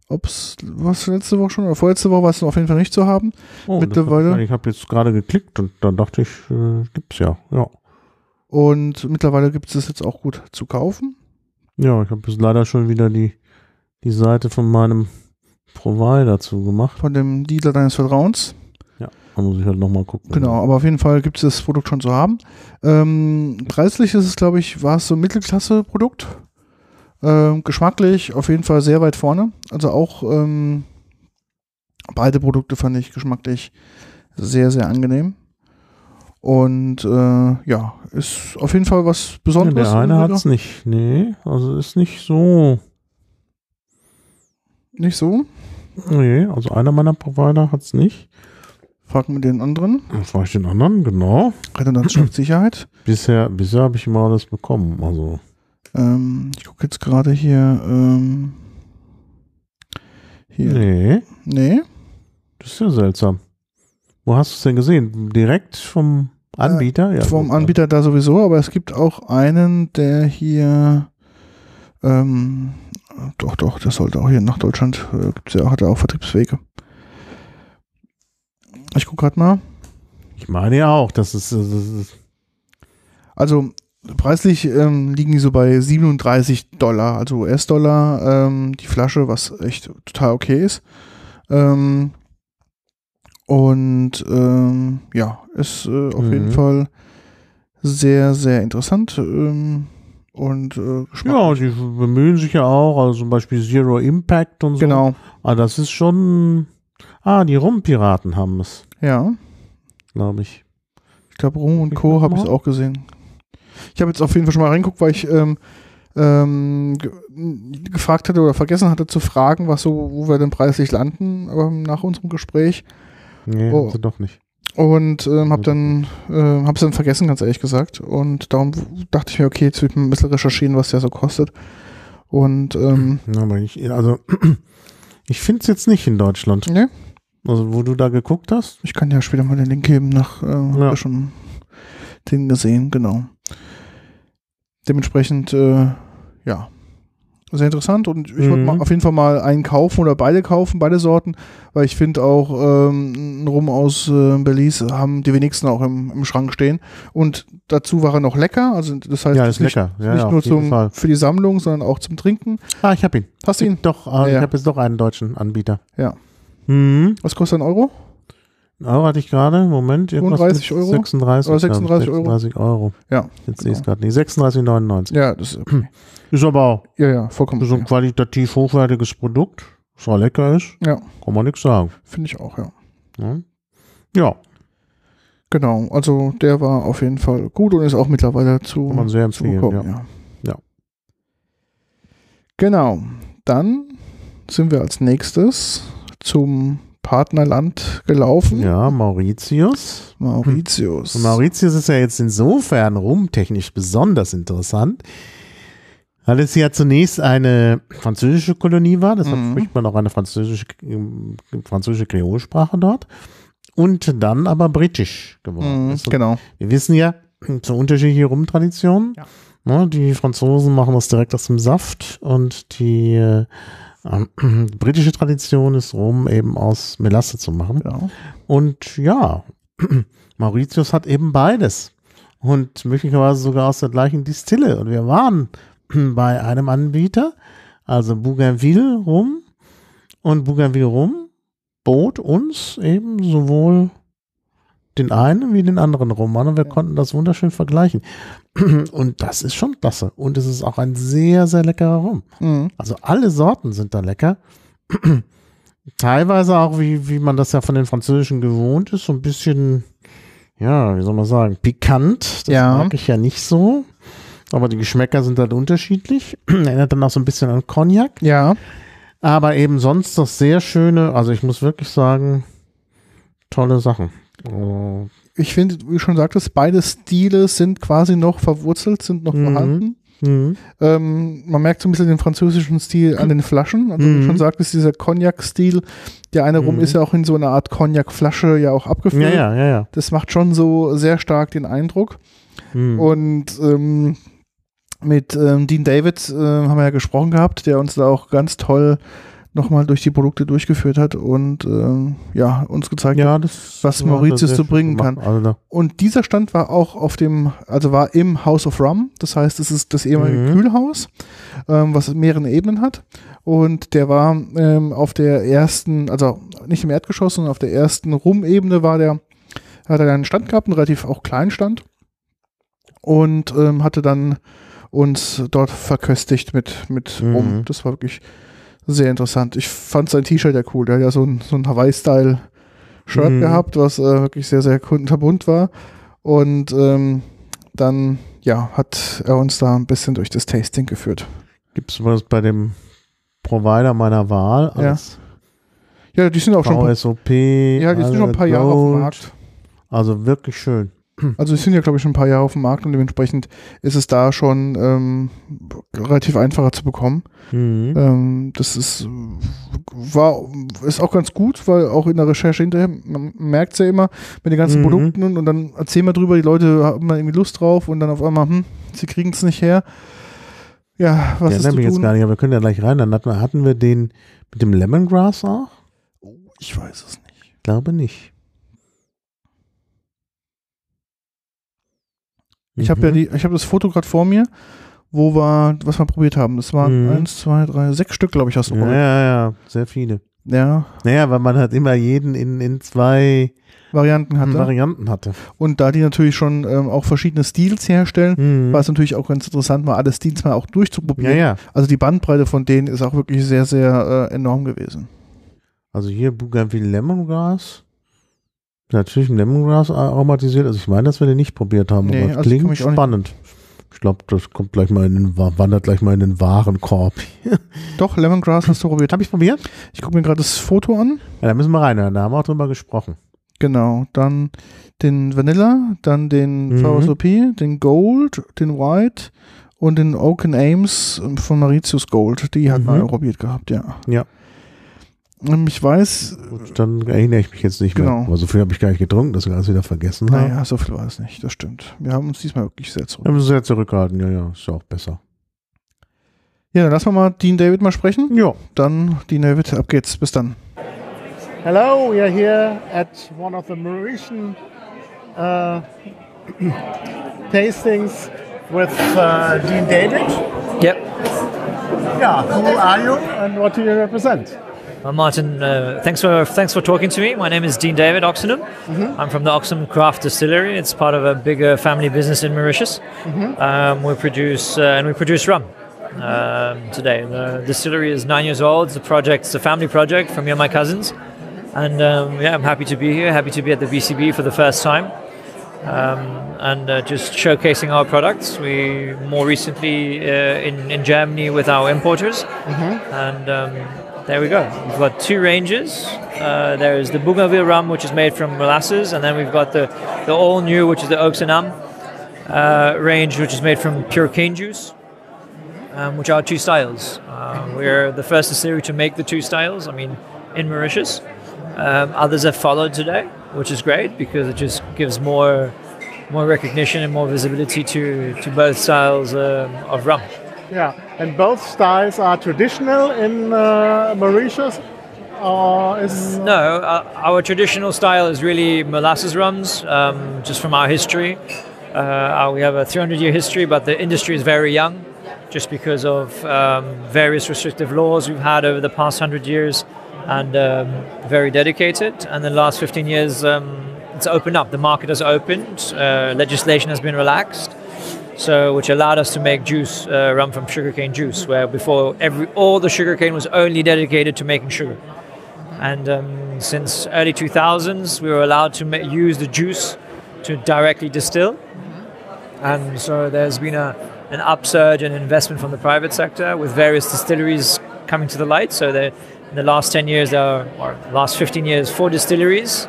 Speaker 1: Ob's was letzte Woche schon oder vorletzte Woche war es auf jeden Fall nicht zu haben.
Speaker 2: Oh, das
Speaker 1: mittlerweile-
Speaker 2: hab Ich, habe jetzt gerade geklickt und dann dachte ich, äh, gibt's ja. Ja.
Speaker 1: Und mittlerweile gibt es es jetzt auch gut zu kaufen.
Speaker 2: Ja, ich habe jetzt leider schon wieder die, die Seite von meinem Provider zugemacht.
Speaker 1: Von dem Dealer deines Vertrauens.
Speaker 2: Da muss ich halt nochmal gucken.
Speaker 1: Genau, aber auf jeden Fall gibt es das Produkt schon zu haben. Ähm, preislich ist es, glaube ich, war es so ein Mittelklasse-Produkt. Ähm, geschmacklich auf jeden Fall sehr weit vorne. Also auch ähm, beide Produkte fand ich geschmacklich sehr, sehr angenehm. Und äh, ja, ist auf jeden Fall was
Speaker 2: Ja,
Speaker 1: Besonderes.
Speaker 2: der eine hat's nicht. Nee, also ist nicht so.
Speaker 1: Nicht so?
Speaker 2: Nee, also einer meiner Provider hat's nicht.
Speaker 1: Frag mit den anderen.
Speaker 2: War ich den anderen? Genau.
Speaker 1: Redundanz schafft Sicherheit. <clears throat>
Speaker 2: Bisher, bisher habe ich immer alles bekommen. Also,
Speaker 1: Ähm, ich gucke jetzt gerade hier. Ähm, hier.
Speaker 2: nee,
Speaker 1: nee.
Speaker 2: das ist ja seltsam. Wo hast du es denn gesehen? Direkt vom Anbieter? ja,
Speaker 1: vom
Speaker 2: gut,
Speaker 1: Anbieter da sowieso, aber es gibt auch einen, der hier, ähm, doch, doch, der sollte auch hier nach Deutschland, äh, gibt's ja, hat er auch Vertriebswege. Ich gucke gerade mal.
Speaker 2: Ich meine ja auch, das ist, das ist
Speaker 1: Also preislich ähm, liegen die so bei 37 Dollar, also US-Dollar, ähm, die Flasche, was echt total okay ist. Ähm, und ähm, ja, ist äh, auf
Speaker 2: Mhm.
Speaker 1: jeden Fall sehr, sehr interessant. Ähm, und äh,
Speaker 2: ja, die bemühen sich ja auch, also zum Beispiel Zero Impact und so.
Speaker 1: Genau,
Speaker 2: Ah, das ist schon, ah, die Rumpiraten haben es,
Speaker 1: ja.
Speaker 2: glaube ich.
Speaker 1: Ich glaube, Rum und
Speaker 2: Ich
Speaker 1: Co. habe ich
Speaker 2: mal.
Speaker 1: auch gesehen. Ich habe jetzt auf jeden Fall schon mal reingeguckt, weil ich ähm, ähm, ge gefragt hatte oder vergessen hatte zu fragen, was so, wo wir denn preislich landen ähm, nach unserem Gespräch.
Speaker 2: Nee,
Speaker 1: Oh.
Speaker 2: doch nicht.
Speaker 1: Und ähm, habe dann, äh, habe es dann vergessen, ganz ehrlich gesagt. Und darum dachte ich mir, okay, jetzt will ich mal ein bisschen recherchieren, was der so kostet. Und ähm,
Speaker 2: aber ich, also <clears throat> Ich finde es jetzt nicht in Deutschland.
Speaker 1: Nee?
Speaker 2: Also, wo du da geguckt hast?
Speaker 1: Ich kann ja später mal den Link geben nach, äh, ja. Schon den gesehen, genau. Dementsprechend, äh, ja, sehr interessant und ich
Speaker 2: Mhm.
Speaker 1: auf jeden Fall mal einen kaufen oder beide kaufen, beide Sorten, weil ich finde auch ähm, ein Rum aus äh, Belize haben die wenigsten auch im, im Schrank stehen und dazu war er noch lecker, also das heißt
Speaker 2: Ja, ist
Speaker 1: nicht,
Speaker 2: lecker. Ja,
Speaker 1: nicht
Speaker 2: ja,
Speaker 1: nur zum,
Speaker 2: Fall.
Speaker 1: für die Sammlung, sondern auch zum Trinken.
Speaker 2: Ah, ich habe ihn.
Speaker 1: Hast du ihn?
Speaker 2: Doch, äh,
Speaker 1: Ja.
Speaker 2: ich habe jetzt doch einen deutschen Anbieter.
Speaker 1: Ja.
Speaker 2: Mhm.
Speaker 1: Was kostet ein Euro?
Speaker 2: Euro hatte ich gerade. Moment. irgendwas
Speaker 1: 35
Speaker 2: mit
Speaker 1: Euro?
Speaker 2: 36,
Speaker 1: Oder
Speaker 2: glaub ich.
Speaker 1: 36 Euro?
Speaker 2: 36 Euro.
Speaker 1: Ja,
Speaker 2: Jetzt sehe ich es gerade nicht. 36,99.
Speaker 1: ja, das ist okay. <clears throat>
Speaker 2: Ist aber auch
Speaker 1: Ja, ja, vollkommen.
Speaker 2: so ein
Speaker 1: okay.
Speaker 2: qualitativ hochwertiges Produkt. Was auch lecker ist.
Speaker 1: Ja,
Speaker 2: Kann man nichts sagen.
Speaker 1: finde ich auch, ja.
Speaker 2: Ja. ja,
Speaker 1: Genau, also der war auf jeden Fall gut und ist auch mittlerweile zu,
Speaker 2: kann man sehr empfehlen. Ja.
Speaker 1: Ja.
Speaker 2: Ja.
Speaker 1: Genau, dann sind wir als nächstes zum Partnerland gelaufen,
Speaker 2: ja, Mauritius.
Speaker 1: Mauritius.
Speaker 2: Und Mauritius ist ja jetzt insofern rumtechnisch besonders interessant, weil es ja zunächst eine französische Kolonie war, deshalb
Speaker 1: Mhm.
Speaker 2: spricht man auch eine französische, ähm, französische Kreolsprache dort, und dann aber britisch geworden
Speaker 1: Mhm,
Speaker 2: ist. Und
Speaker 1: genau.
Speaker 2: Wir wissen ja, so unterschiedliche Rumtraditionen.
Speaker 1: Ja.
Speaker 2: Ne, die Franzosen machen das direkt aus dem Saft und die äh, ähm, <clears throat> britische Tradition ist Rum eben aus Melasse zu machen.
Speaker 1: Ja.
Speaker 2: Und ja, <clears throat> Mauritius hat eben beides. Und möglicherweise sogar aus der gleichen Distille. Und wir waren <clears throat> bei einem Anbieter, also Bougainville Rum. Und Bougainville Rum bot uns eben sowohl den einen wie den anderen Rum an. Und wir konnten das wunderschön vergleichen. <clears throat> Und das ist schon klasse. Und es ist auch ein sehr, sehr leckerer Rum.
Speaker 1: Mhm.
Speaker 2: Also alle Sorten sind da lecker. <clears throat> Teilweise auch, wie, wie man das ja von den Französischen gewohnt ist, so ein bisschen, ja, wie soll man sagen, pikant. Das
Speaker 1: Ja.
Speaker 2: mag ich ja nicht so. Aber die Geschmäcker sind halt unterschiedlich. <clears throat> Erinnert dann auch so ein bisschen an Cognac.
Speaker 1: ja,
Speaker 2: Aber eben sonst das sehr schöne, also ich muss wirklich sagen, tolle Sachen. Oh,
Speaker 1: ich finde, wie du schon sagtest, beide Stile sind quasi noch verwurzelt, sind noch
Speaker 2: Mhm.
Speaker 1: vorhanden.
Speaker 2: mhm.
Speaker 1: Ähm, man merkt so ein bisschen den französischen Stil an den Flaschen. Also wie
Speaker 2: Mhm.
Speaker 1: schon sagtest, dieser Cognac-Stil. Der eine Rum
Speaker 2: Mhm.
Speaker 1: ist ja auch in so einer Art Cognac-Flasche ja auch abgefüllt.
Speaker 2: Ja, ja, ja, ja.
Speaker 1: Das macht schon so sehr stark den Eindruck.
Speaker 2: Mhm.
Speaker 1: Und ähm, mit ähm, Dean David äh, haben wir ja gesprochen gehabt, der uns da auch ganz toll nochmal durch die Produkte durchgeführt hat und ähm, ja, uns gezeigt hat.
Speaker 2: ja,
Speaker 1: was
Speaker 2: hat er
Speaker 1: Mauritius
Speaker 2: schön
Speaker 1: bringen kann.
Speaker 2: Also,
Speaker 1: Und dieser Stand war auch auf dem, also war im House of Rum, das heißt, es ist das ehemalige
Speaker 2: Mhm.
Speaker 1: Kühlhaus, ähm, was mehrere Ebenen hat. Und der war ähm, auf der ersten, also nicht im Erdgeschoss, sondern auf der ersten Rum-Ebene war der, hat er einen Stand gehabt, einen relativ auch kleinen Stand. Und ähm, hatte dann uns dort verköstigt mit, mit
Speaker 2: Mhm.
Speaker 1: Rum. Das war wirklich sehr interessant. Ich fand sein T-Shirt ja cool. Der hat ja so ein, so ein Hawaii-Style-Shirt
Speaker 2: Mhm.
Speaker 1: gehabt, was äh, wirklich sehr, sehr kunterbunt war. Und ähm, dann, ja, hat er uns da ein bisschen durch das Tasting geführt.
Speaker 2: Gibt es was bei dem Provider meiner Wahl
Speaker 1: Ja.
Speaker 2: als
Speaker 1: Ja, die sind auch schon, ein paar-
Speaker 2: VSOP?
Speaker 1: ja, die sind schon ein paar Jahre auf dem
Speaker 2: Gold?
Speaker 1: Markt.
Speaker 2: Also wirklich schön.
Speaker 1: Also die sind ja, glaube ich, schon ein paar Jahre auf dem Markt und dementsprechend ist es da schon ähm, relativ einfacher zu bekommen.
Speaker 2: Mhm.
Speaker 1: Ähm, das ist, war, ist auch ganz gut, weil auch in der Recherche hinterher, man merkt es ja immer mit den ganzen
Speaker 2: Mhm.
Speaker 1: Produkten und dann erzählen wir drüber, die Leute haben da irgendwie Lust drauf und dann auf einmal, hm, sie kriegen es nicht her. Ja, was
Speaker 2: Ich
Speaker 1: ist zu
Speaker 2: mich jetzt gar nicht, aber wir können ja gleich rein. Dann hatten wir, den mit dem Lemongrass auch?
Speaker 1: Ich weiß es nicht.
Speaker 2: Ich glaube nicht.
Speaker 1: Ich habe ja
Speaker 2: Mhm.
Speaker 1: die, ich habe das Foto gerade vor mir, wo wir, was wir probiert haben. Das waren
Speaker 2: Mhm.
Speaker 1: eins, zwei, drei, sechs Stück, glaube ich, hast du
Speaker 2: Ja,
Speaker 1: probiert.
Speaker 2: ja, ja, sehr viele.
Speaker 1: Ja,
Speaker 2: Naja, weil man halt immer jeden in, in zwei
Speaker 1: Varianten hatte.
Speaker 2: Varianten hatte.
Speaker 1: Und da die natürlich schon ähm, auch verschiedene Stils herstellen,
Speaker 2: Mhm.
Speaker 1: war es natürlich auch ganz interessant, mal alle Stils mal auch
Speaker 2: Ja,
Speaker 1: durchzuprobieren.
Speaker 2: ja.
Speaker 1: Also die Bandbreite von denen ist auch wirklich sehr, sehr äh, enorm gewesen.
Speaker 2: Also hier Bougainville Lemongrass. Natürlich ein Lemongrass aromatisiert. Also ich meine, dass wir den nicht probiert haben,
Speaker 1: Nee,
Speaker 2: aber es
Speaker 1: also
Speaker 2: klingt
Speaker 1: ich
Speaker 2: spannend. Ich glaube, das kommt gleich mal in den, wandert gleich mal in den Warenkorb. <laughs>
Speaker 1: Doch, Lemongrass hast du probiert.
Speaker 2: Habe ich probiert?
Speaker 1: Ich gucke mir gerade das Foto an.
Speaker 2: Ja, da müssen wir rein. Da haben wir auch drüber gesprochen.
Speaker 1: Genau, dann den Vanilla, dann den
Speaker 2: Mhm.
Speaker 1: VSOP, den Gold, den White und den Oaken Ames von Mauritius Gold. Die hat
Speaker 2: Mhm.
Speaker 1: man probiert gehabt, ja.
Speaker 2: Ja.
Speaker 1: Ähm, Ich weiß,
Speaker 2: Gut, dann erinnere ich mich jetzt nicht
Speaker 1: Genau.
Speaker 2: mehr. Aber so viel habe ich gar nicht getrunken, dass wir alles wieder vergessen haben.
Speaker 1: naja, so viel war es nicht, das stimmt. Wir haben uns diesmal wirklich sehr zurück.
Speaker 2: Wir müssen sehr zurückhalten, ja, ja, ist ja auch besser.
Speaker 1: Ja, dann lassen wir mal Dean David mal sprechen.
Speaker 2: Ja.
Speaker 1: Dann, Dean David, ab geht's. Bis dann.
Speaker 4: Hello, we are here at one of the Mauritian uh, <clears throat> tastings with uh, Dean David.
Speaker 7: Yep.
Speaker 4: Yeah, who are you and what do you represent?
Speaker 7: Well, Martin, uh, thanks for thanks for talking to me. My name is Dean David Oxenham. I'm from the Oxenham Craft Distillery. It's part of a bigger family business in Mauritius. Um, we produce uh, and we produce rum um, today. The distillery is nine years old. It's a project. It's a family project from me and my cousins. And um, yeah, I'm happy to be here. Happy to be at the BCB for the first time. Um, and uh, just showcasing our products. We more recently uh, in, in Germany with our importers, and um, there we go. We've got two ranges. Uh, there's the Bougainville rum, which is made from molasses, and then we've got the, the all new, which is the Oaks and Am uh, range, which is made from pure cane juice, um, which are two styles. Uh, we're the first distillery to make the two styles. I mean, in Mauritius. Um, others have followed today, which is great because it just gives more more recognition and more visibility to, to both styles um, of rum.
Speaker 4: Yeah, and both styles are traditional in uh, Mauritius, is
Speaker 7: No, uh, our traditional style is really molasses rums, um, just from our history. Uh, uh, we have a 300 year history, but the industry is very young, just because of um, various restrictive laws we've had over the past 100 years, and um, very dedicated. And the last 15 years, um, it's opened up. The market has opened, uh, legislation has been relaxed. So, which allowed us to make juice, uh, from sugarcane juice, where before every all the sugarcane was only dedicated to making sugar. And um, since early 2000s, we were allowed to ma- use the juice to directly distill. And so there's been a, an upsurge in investment from the private sector with various distilleries coming to the light. So in the last 10 years, there are, or last 15 years, four distilleries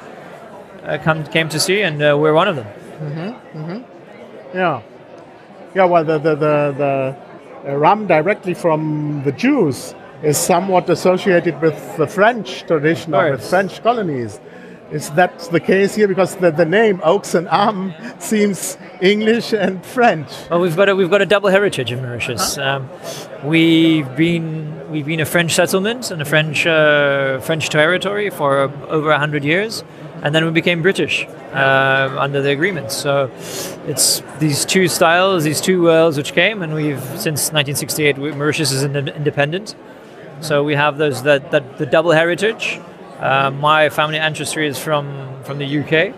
Speaker 7: uh, come, came to see, and uh, we're one of them.
Speaker 4: yeah, yeah? Well, the the the, the uh, rum directly from the Jews is somewhat associated with the French tradition or with French colonies. Is that the case here? Because the, the name Oaks and Arm seems English and French.
Speaker 7: Well, we've got a, we've got a double heritage in Mauritius. Um, we've been we've been a French settlement and a French uh, French territory for over hundred years, and then we became British uh, under the agreement. So it's these two styles, these two worlds which came, and we've since 1968 we- Mauritius is ind- independent. So we have those that, that the double heritage. Uh, my family ancestry is from from the UK.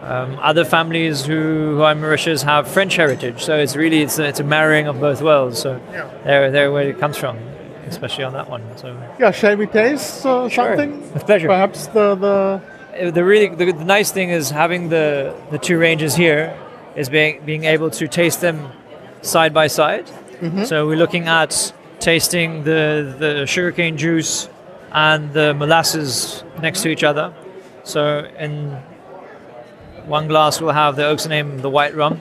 Speaker 7: Um, other families who, who are Mauritius have French heritage, so it's really it's a, it's a marrying of both worlds. So yeah. there, there where it comes from, especially on that one. So
Speaker 4: Yeah, shall we taste uh,
Speaker 7: Sure,
Speaker 4: something?
Speaker 7: with pleasure.
Speaker 4: Perhaps the the
Speaker 7: the really the, the nice thing is having the the two ranges here is being being able to taste them side by side. Mm-hmm. So we're looking at tasting the the sugarcane juice and the molasses next to each other. So in one glass we'll have the Oaks name, the white rum,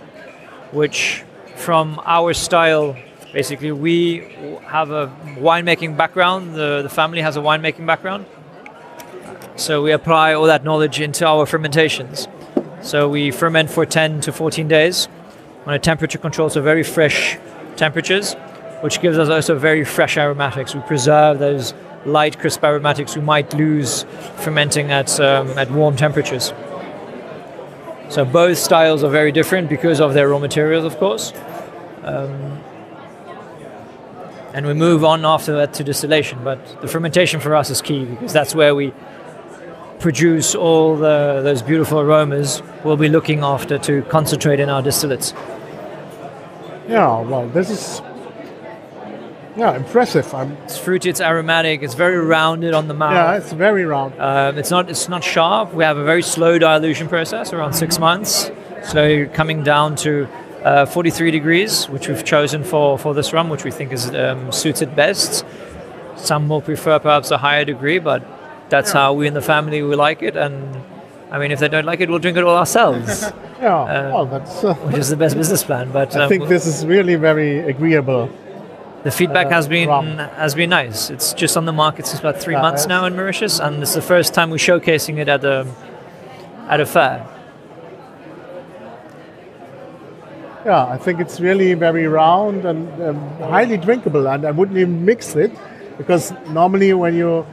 Speaker 7: which from our style, basically we have a winemaking background. The the family has a winemaking background. So we apply all that knowledge into our fermentations. So we ferment for 10 to 14 days on a temperature control, so very fresh temperatures, which gives us also very fresh aromatics. We preserve those light, crisp aromatics we might lose fermenting at, um, at warm temperatures. So both styles are very different because of their raw materials, of course. Um, and we move on after that to distillation, but the fermentation for us is key because that's where we produce all the, those beautiful aromas we'll be looking after to concentrate in our distillates.
Speaker 4: yeah. Well, this is yeah impressive. I'm
Speaker 7: It's fruity, it's aromatic, it's very rounded on the mouth.
Speaker 4: yeah, it's very round.
Speaker 7: Um, it's not it's not sharp. We have a very slow dilution process, around six months. So coming down to uh, 43 degrees, which we've chosen for, for this rum, which we think is um, suited best. Some will prefer perhaps a higher degree, but that's how we in the family we like it. And I mean, if they don't like it, we'll drink it all ourselves, <laughs>
Speaker 4: Yeah. well, that's. Uh,
Speaker 7: which is the best business plan. But
Speaker 4: I
Speaker 7: um,
Speaker 4: think this is really very agreeable.
Speaker 7: The feedback
Speaker 4: uh,
Speaker 7: has been
Speaker 4: rum.
Speaker 7: has been nice. It's just on the market since about three
Speaker 4: Yeah,
Speaker 7: months now in Mauritius, and it's the first time we're showcasing it at a at a fair.
Speaker 4: Yeah, I think it's really very round and um, highly drinkable, and I wouldn't even mix it because normally when you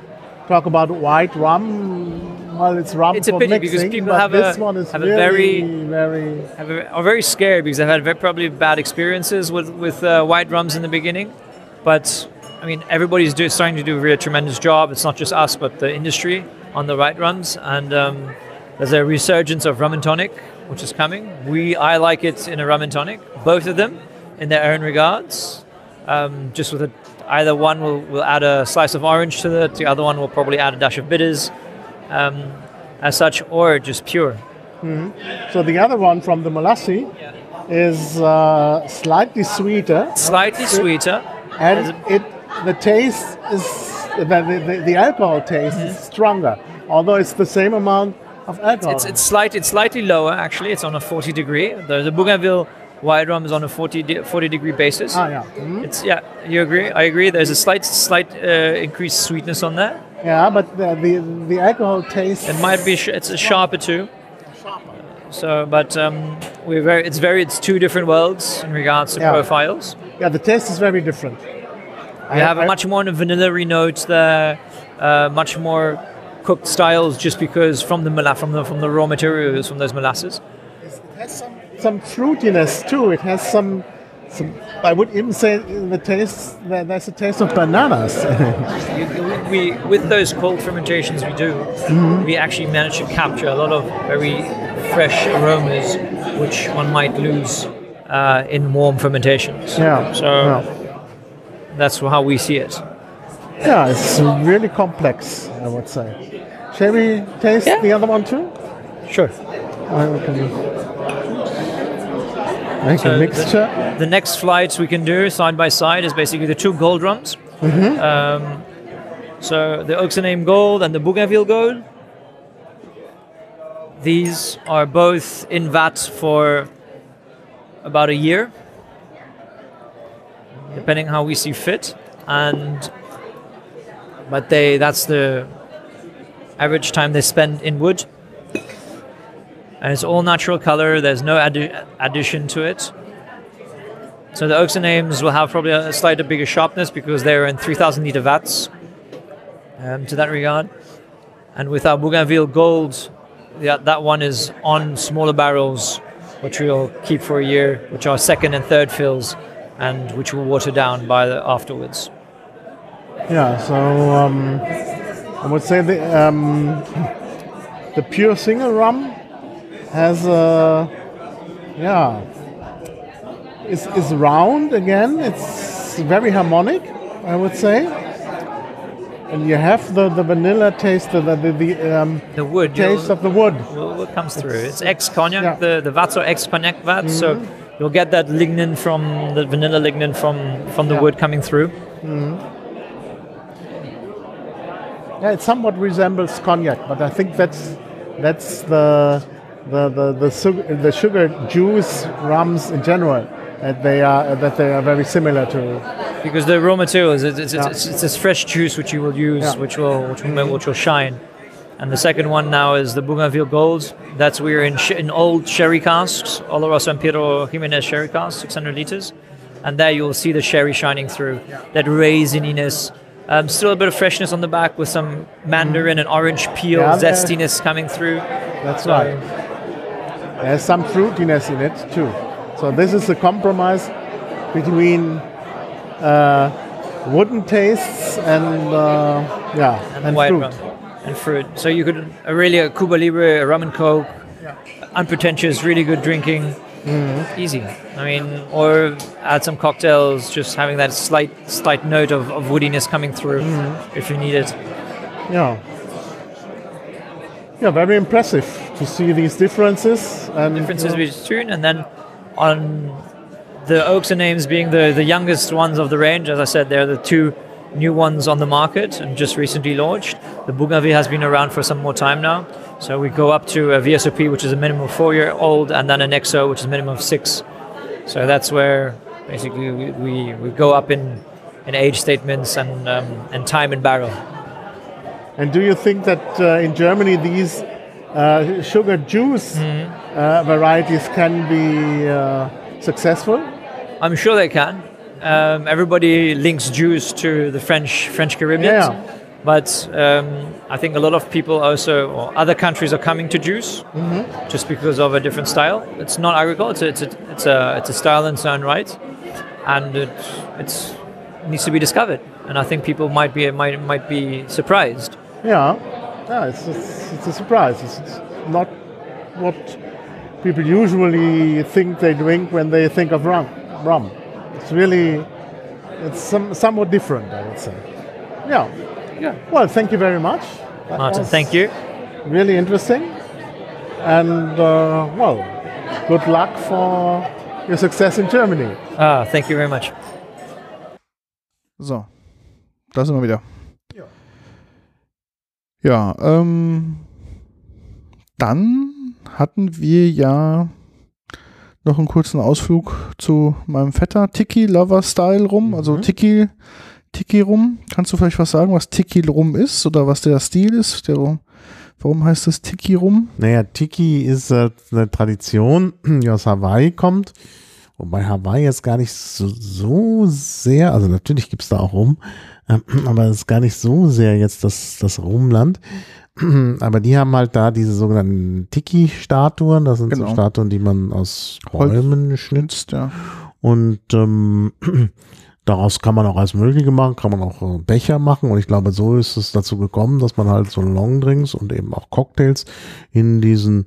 Speaker 4: talk about white rum, well, it's rum
Speaker 7: It's a
Speaker 4: for
Speaker 7: pity
Speaker 4: mixing,
Speaker 7: because people have
Speaker 4: this
Speaker 7: a-
Speaker 4: one is
Speaker 7: have a very-
Speaker 4: very
Speaker 7: have a, are very scared because they've had very, probably bad experiences with with uh, white rums in the beginning. But I mean, everybody's do, starting to do a really tremendous job. It's not just us, but the industry on the white rums. And um, there's a resurgence of rum and tonic, which is coming. We I like it in a rum and tonic, both of them, in their own regards. Um, just with a, either one will, will add a slice of orange to it, the other one will probably add a dash of bitters, um, as such, or just pure.
Speaker 4: So the other one from the Molassie is uh, slightly sweeter,
Speaker 7: Slightly sweeter.
Speaker 4: and it the taste is the, the, the alcohol taste is stronger, although it's the same amount of alcohol.
Speaker 7: It's it's slight it's slightly lower actually. It's on a 40 degree. The, the Bougainville white rum is on a 40 de- 40 degree basis.
Speaker 4: ah, yeah. Mhm.
Speaker 7: It's yeah, you agree? I agree. There's a slight slight uh, increased sweetness on that.
Speaker 4: Yeah, but the, the, the alcohol taste.
Speaker 7: It might be it's a sharper too. Sharper. So, but um, we're very it's very it's two different worlds in regards to
Speaker 4: Yeah.
Speaker 7: profiles.
Speaker 4: Yeah, the taste is very different.
Speaker 7: We have a much more vanilla note there, uh, much more cooked styles, just because from the from the from the raw materials from those molasses.
Speaker 4: It has some, some fruitiness too. It has some, some. I would even say the taste that there's a taste of bananas. <laughs>
Speaker 7: We with those cold fermentations we do, we actually manage to capture a lot of very fresh aromas, which one might lose uh, in warm fermentations.
Speaker 4: yeah.
Speaker 7: So
Speaker 4: yeah.
Speaker 7: that's how we see it.
Speaker 4: Yeah, it's really complex. I would say. Shall we taste
Speaker 7: Yeah.
Speaker 4: the other one too?
Speaker 7: Sure.
Speaker 4: Can make
Speaker 7: So
Speaker 4: a
Speaker 7: the-
Speaker 4: mixture.
Speaker 7: The next flights we can do side by side is basically the two gold drums. Um, so the Oxename Gold and the Bougainville Gold. These are both in vat for about a year, depending how we see fit. And but they that's the average time they spend in wood. And it's all natural color. There's no addi- addition to it. So the oaks and names will have probably a slightly bigger sharpness because they're in 3,000 liter vats. Um, to that regard, and with our Bougainville Gold, yeah, that one is on smaller barrels, which we'll keep for a year, which are second and third fills, and which will water down by the afterwards.
Speaker 4: Yeah, so um, I would say the um, <laughs> the pure single rum has a yeah is is round again. It's very harmonic, I would say. And you have the, the vanilla taste, the the, the um,
Speaker 7: The wood,
Speaker 4: taste of the wood.
Speaker 7: will comes through. It's ex cognac.
Speaker 4: yeah.
Speaker 7: The the vats are ex cognac vats, mm-hmm. so you'll get that lignin from the vanilla lignin from from the
Speaker 4: Yeah.
Speaker 7: wood coming through. Mm-hmm.
Speaker 4: Yeah, it somewhat resembles cognac, but I think that's that's the the the the sugar, the sugar juice rums in general. That they are that they are very similar to.
Speaker 7: because the raw materials it's, it's,
Speaker 4: Yeah.
Speaker 7: it's, it's this fresh juice which you will use
Speaker 4: Yeah.
Speaker 7: which will which will, which will shine and the second one now is the Bougainville Gold that's we're in sh- in old sherry casks Oloroso San Pedro Jimenez sherry casks 600 liters and there you'll see the sherry shining through that raisininess. um, still a bit of freshness on the back with some mandarin and orange peel zestiness coming through
Speaker 4: That's
Speaker 7: So-
Speaker 4: right. There's some fruitiness in it too. So this is a compromise between uh, wooden tastes and uh, yeah
Speaker 7: and,
Speaker 4: and, fruit.
Speaker 7: rum and fruit. So you could a really a Cuba Libre, a rum and coke, unpretentious, really good drinking,
Speaker 4: Mm-hmm.
Speaker 7: easy. I mean, or add some cocktails, just having that slight slight note of, of woodiness coming through
Speaker 4: Mm-hmm.
Speaker 7: if you need it.
Speaker 4: Yeah. Yeah, very impressive to see these differences and
Speaker 7: Differences
Speaker 4: you know,
Speaker 7: between, and then on the oaks and names being the the youngest ones of the range. As I said, they're the two new ones on the market and just recently launched. The Bougainville has been around for some more time now. So we go up to a VSOP, which is a minimum of four year old, and then an XO, which is a minimum of six. So that's where basically we, we, we go up in in age statements and um, and time in barrel.
Speaker 4: And do you think that uh, in Germany these uh, sugar juice uh, varieties can be uh, successful?
Speaker 7: I'm sure they can. Um, everybody links juice to the French French Caribbean,
Speaker 4: Yeah.
Speaker 7: but um, I think a lot of people also, or other countries, are coming to juice just because of a different style. It's not agriculture; it's a, it's a it's a style in its own right, and it it's needs to be discovered. And I think people might be might might be surprised.
Speaker 4: Yeah, yeah, it's, it's, it's a surprise. It's, it's not what people usually think they drink when they think of rum. Rum. It's really, it's some, somewhat different, I would say. Yeah.
Speaker 7: Yeah.
Speaker 4: Well, thank you very much. That
Speaker 7: Martin, thank you.
Speaker 4: Really interesting. And uh, well, good luck for your success in Germany.
Speaker 7: Ah, thank you very much.
Speaker 1: So, da sind wir wieder. Ja, ähm, dann hatten wir ja noch einen kurzen Ausflug zu meinem Vetter Tiki Lover Style rum, also Tiki Tiki rum. Kannst du vielleicht was sagen, was Tiki rum ist oder was der Stil ist? Der, rum- warum heißt es Tiki rum?
Speaker 2: Naja, Tiki ist äh, eine Tradition, <clears throat> die aus Hawaii kommt. Wobei Hawaii jetzt gar nicht so, so sehr, also natürlich gibt's da auch Rum, ähm, <clears throat> aber es ist gar nicht so sehr jetzt das, das Rumland. <clears throat> Aber die haben halt da diese sogenannten Tiki-Statuen. Das sind
Speaker 1: Genau.
Speaker 2: so Statuen, die man aus
Speaker 1: Holz.
Speaker 2: Bäumen schnitzt.
Speaker 1: Ja.
Speaker 2: Und ähm, <clears throat> daraus kann man auch alles Mögliche machen, kann man auch äh, Becher machen. Und ich glaube, so ist es dazu gekommen, dass man halt so Longdrinks und eben auch Cocktails in diesen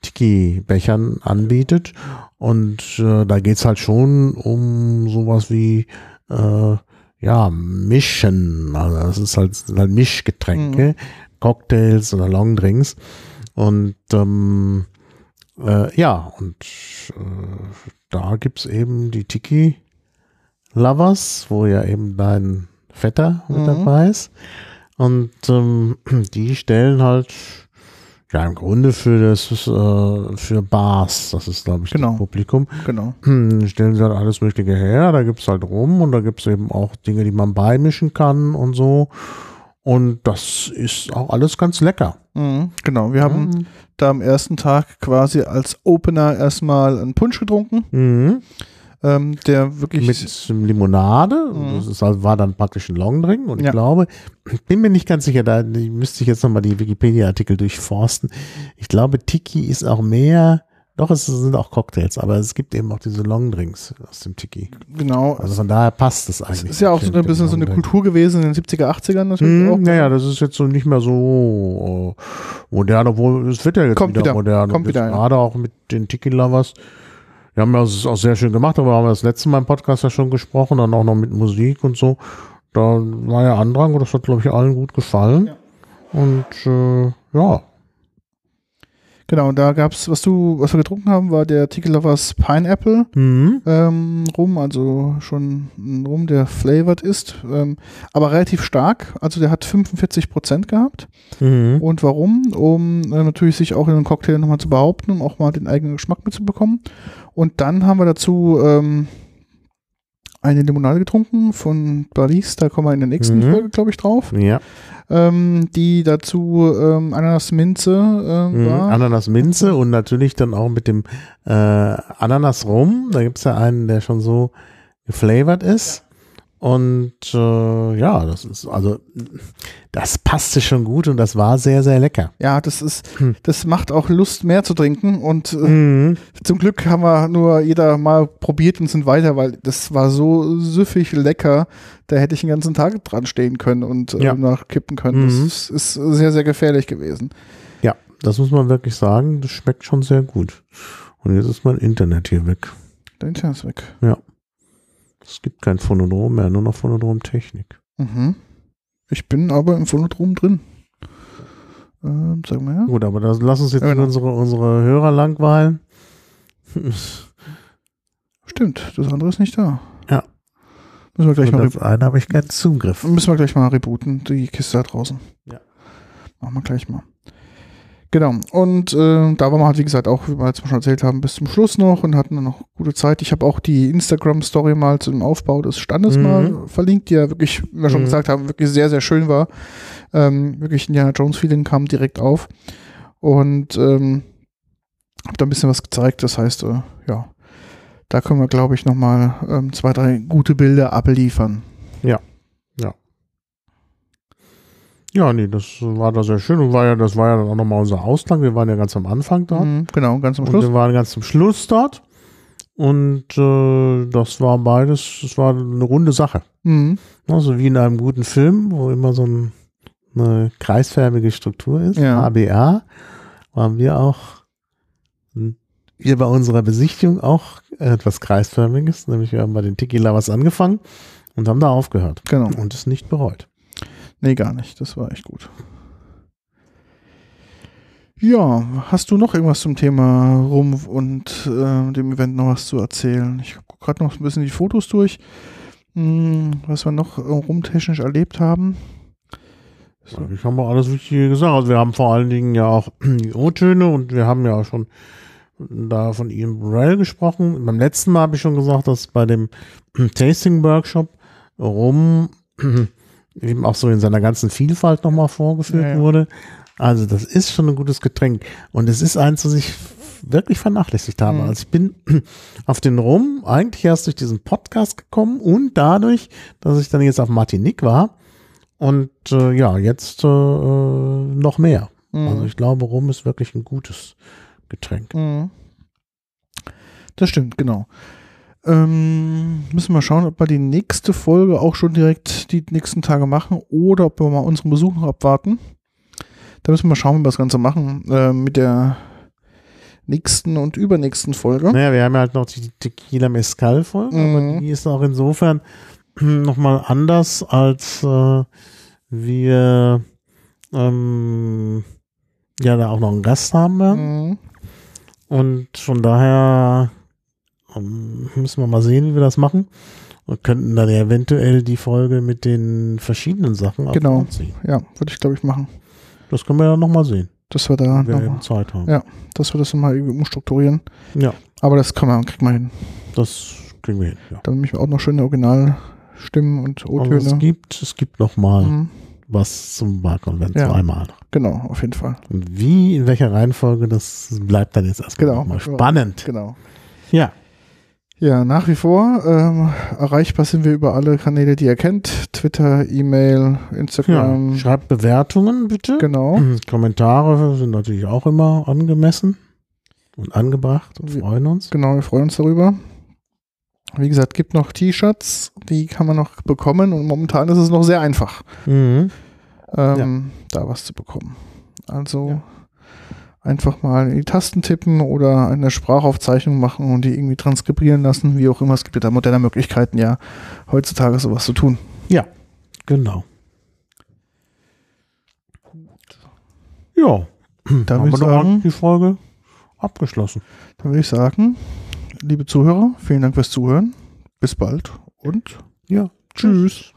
Speaker 2: Tiki-Bechern anbietet. Und äh, da geht's halt schon um sowas wie äh, ja, Mischen. Also das ist halt, sind halt Mischgetränke, Cocktails oder Longdrinks. Und ähm, äh, ja, und äh, da gibt's eben die Tiki Lovers, wo ja eben dein Vetter mit
Speaker 1: Mhm.
Speaker 2: dabei ist. Und ähm, <clears throat> die stellen halt ja im Grunde für das äh, für Bars, das ist glaube ich
Speaker 1: Genau.
Speaker 2: das Publikum,
Speaker 1: Genau.
Speaker 2: hm, stellen sie halt alles Mögliche her. Da gibt's halt rum und da gibt's eben auch Dinge, die man beimischen kann und so. Und das ist auch alles ganz lecker.
Speaker 1: Mhm, genau. Wir haben da am ersten Tag quasi als Opener erstmal einen Punsch getrunken,
Speaker 2: Mhm.
Speaker 1: Ähm, der wirklich
Speaker 2: Mit Limonade.
Speaker 1: Mhm.
Speaker 2: Das ist, halt- war dann praktisch ein Longdrink. Und ich
Speaker 1: Ja.
Speaker 2: glaube, ich bin mir nicht ganz sicher, da müsste ich jetzt nochmal die Wikipedia-Artikel durchforsten. Ich glaube, Tiki ist auch mehr, doch, es sind auch Cocktails, aber es gibt eben auch diese Longdrinks aus dem Tiki.
Speaker 1: genau.
Speaker 2: Also von daher passt Es eigentlich.
Speaker 1: ist ja auch so ein bisschen so eine. Kultur gewesen in den 70er, 80ern natürlich auch.
Speaker 2: Hm, naja, das ist jetzt so nicht mehr so äh, modern, obwohl es wird ja jetzt
Speaker 1: Kommt
Speaker 2: wieder,
Speaker 1: wieder,
Speaker 2: modern.
Speaker 1: kommt wieder, ja.
Speaker 2: Gerade auch mit den Tiki-Lovers. Wir haben ja es auch sehr schön gemacht, aber wir haben das letzte Mal im Podcast ja schon gesprochen, dann auch noch mit Musik und so. Da war ja Andrang und das hat, glaube ich, allen gut gefallen. Und äh, ja,
Speaker 1: Genau, und da gab's, was du, was wir getrunken haben, war der Tiki Lovers Pineapple
Speaker 2: mhm.
Speaker 1: ähm, Rum, also schon ein Rum, der flavored ist, ähm, aber relativ stark. Also der hat 45 Prozent gehabt.
Speaker 2: Mhm.
Speaker 1: Und warum? Um äh, natürlich sich auch in einem Cocktail nochmal zu behaupten, um auch mal den eigenen Geschmack mitzubekommen. Und dann haben wir dazu ähm, eine Limonade getrunken von Paris, da kommen wir in der nächsten
Speaker 2: Mhm.
Speaker 1: Folge, glaube ich, drauf.
Speaker 2: ja.
Speaker 1: Ähm, die dazu ähm, Ananas-Minze
Speaker 2: Mhm.
Speaker 1: war.
Speaker 2: Ananas-Minze und natürlich dann auch mit dem äh, Ananas-Rum. Da gibt's ja einen, der schon so geflavored ist. Und äh, ja, das ist, also das passte schon gut und das war sehr, sehr lecker.
Speaker 1: ja, das ist,
Speaker 2: Hm.
Speaker 1: das macht auch Lust, mehr zu trinken. Und äh,
Speaker 2: Mhm.
Speaker 1: zum Glück haben wir nur jeder mal probiert und sind weiter, weil das war so süffig lecker. Da hätte ich den ganzen Tag dran stehen können und äh,
Speaker 2: Ja.
Speaker 1: nachkippen können.
Speaker 2: Mhm.
Speaker 1: Das ist, ist sehr, sehr gefährlich gewesen.
Speaker 2: Ja, das muss man wirklich sagen. Das schmeckt schon sehr gut. Und jetzt ist mein Internet hier weg.
Speaker 1: Der Internet ist weg.
Speaker 2: Es gibt kein Phonodrom mehr, nur noch Phonodrom-Technik.
Speaker 1: Mhm. Ich bin aber im Phonodrom drin. Ähm, sag mal ja.
Speaker 2: Gut, aber das, lass uns jetzt
Speaker 1: Ja, genau.
Speaker 2: unsere, unsere Hörer langweilen.
Speaker 1: Stimmt, das andere ist nicht da.
Speaker 2: Ja.
Speaker 1: Müssen wir gleich
Speaker 2: Und
Speaker 1: mal,
Speaker 2: das eine habe ich keinen Zugriff.
Speaker 1: müssen wir gleich mal rebooten, die Kiste da draußen.
Speaker 2: Ja.
Speaker 1: Machen wir gleich mal. Genau. Und äh, da waren wir halt, wie gesagt, auch, wie wir jetzt schon erzählt haben, bis zum Schluss noch und hatten dann noch gute Zeit. Ich habe auch die Instagram-Story mal zum Aufbau des Standes
Speaker 2: Mhm.
Speaker 1: mal verlinkt, die ja wirklich, wie wir schon
Speaker 2: Mhm.
Speaker 1: gesagt haben, wirklich sehr, sehr schön war. Ähm, wirklich Indiana Jones-Feeling kam direkt auf. Und ähm, habe da ein bisschen was gezeigt. Das heißt, äh, ja, da können wir, glaube ich, nochmal ähm, zwei, drei gute Bilder abliefern.
Speaker 2: Ja, nee, das war da sehr schön und war ja, das war ja dann auch nochmal unser Ausgang. Wir waren ja ganz am Anfang da.
Speaker 1: Mhm, genau, ganz am
Speaker 2: Und
Speaker 1: Schluss.
Speaker 2: wir waren ganz zum Schluss dort. Und äh, das war beides, das war eine runde Sache.
Speaker 1: Mhm.
Speaker 2: Also wie in einem guten Film, wo immer so ein, eine kreisförmige Struktur ist,
Speaker 1: Ja.
Speaker 2: ABA, waren wir auch hier bei unserer Besichtigung auch etwas kreisförmiges, nämlich wir haben bei den Tiki Lovers angefangen und haben da aufgehört
Speaker 1: Genau.
Speaker 2: und es nicht bereut.
Speaker 1: Nee, gar nicht. Das war echt gut. Ja, hast du noch irgendwas zum Thema Rum und äh, dem Event noch was zu erzählen? Ich gucke gerade noch ein bisschen die Fotos durch, hm, was wir noch äh, rumtechnisch erlebt haben. So.
Speaker 2: Ich habe alles Wichtige gesagt. Also wir haben vor allen Dingen ja auch <clears throat> die O-Töne und wir haben ja auch schon da von Ian Burrell gesprochen. Beim letzten Mal habe ich schon gesagt, dass bei dem <clears throat> Tasting Workshop rum <clears throat> eben auch so in seiner ganzen Vielfalt nochmal vorgeführt
Speaker 1: Ja, ja.
Speaker 2: wurde. Also das ist schon ein gutes Getränk. Und es ist eins, was ich wirklich vernachlässigt habe.
Speaker 1: Mhm.
Speaker 2: Also ich bin <clears throat> auf den Rum eigentlich erst durch diesen Podcast gekommen und dadurch, dass ich dann jetzt auf Martinique war. Und äh, ja, jetzt äh, äh, noch mehr.
Speaker 1: Mhm.
Speaker 2: Also ich glaube, Rum ist wirklich ein gutes Getränk.
Speaker 1: Mhm. Das stimmt, genau. Ähm, müssen wir schauen, ob wir die nächste Folge auch schon direkt die nächsten Tage machen oder ob wir mal unseren Besuch noch abwarten. Da müssen wir schauen, wie wir das Ganze machen äh, mit der nächsten und übernächsten Folge.
Speaker 2: Naja, wir haben ja halt noch die Tequila Mezcal Folge,
Speaker 1: Mhm.
Speaker 2: aber die ist auch insofern <clears throat> nochmal anders, als äh, wir ähm, ja da auch noch einen Gast haben werden.
Speaker 1: Mhm.
Speaker 2: Und von daher ähm, müssen wir mal sehen, wie wir das machen. Und könnten dann eventuell die Folge mit den verschiedenen Sachen
Speaker 1: Genau.
Speaker 2: vorziehen.
Speaker 1: Ja, würde ich glaube ich machen.
Speaker 2: Das können wir ja nochmal sehen,
Speaker 1: Dass wir da
Speaker 2: wenn wir
Speaker 1: noch,
Speaker 2: eben Zeit haben.
Speaker 1: Ja. dass wir das nochmal irgendwie umstrukturieren.
Speaker 2: Ja.
Speaker 1: Aber das kann man, kriegt man hin.
Speaker 2: Das kriegen wir hin. Ja.
Speaker 1: Dann nämlich auch noch schöne Originalstimmen und
Speaker 2: Also es
Speaker 1: O-Töne.
Speaker 2: gibt, es gibt noch mal
Speaker 1: Mhm.
Speaker 2: was zum Barkonvent,
Speaker 1: Ja.
Speaker 2: zweimal.
Speaker 1: Genau, auf jeden Fall.
Speaker 2: Und wie, in welcher Reihenfolge, das bleibt dann jetzt erstmal
Speaker 1: Genau.
Speaker 2: mal spannend.
Speaker 1: Genau.
Speaker 2: Ja.
Speaker 1: Ja, nach wie vor ähm, erreichbar sind wir über alle Kanäle, die ihr kennt. Twitter, E-Mail,
Speaker 2: ja.
Speaker 1: Instagram.
Speaker 2: Schreibt Bewertungen bitte.
Speaker 1: genau.
Speaker 2: Kommentare sind natürlich auch immer angemessen und angebracht und
Speaker 1: Wir-
Speaker 2: freuen uns.
Speaker 1: Genau, wir freuen uns darüber. Wie gesagt, gibt noch T-Shirts, die kann man noch bekommen und momentan ist es noch sehr einfach,
Speaker 2: Mhm.
Speaker 1: ähm, da was zu bekommen. Also
Speaker 2: Ja.
Speaker 1: Einfach mal in die Tasten tippen oder eine Sprachaufzeichnung machen und die irgendwie transkribieren lassen, wie auch immer. Es gibt ja da moderne Möglichkeiten, ja, heutzutage sowas zu tun.
Speaker 2: Genau. Ja,
Speaker 1: Da
Speaker 2: haben wir
Speaker 1: sagen,
Speaker 2: die Folge abgeschlossen.
Speaker 1: Dann würde ich sagen, liebe Zuhörer, vielen Dank fürs Zuhören. Bis bald und
Speaker 2: Ja,
Speaker 1: tschüss.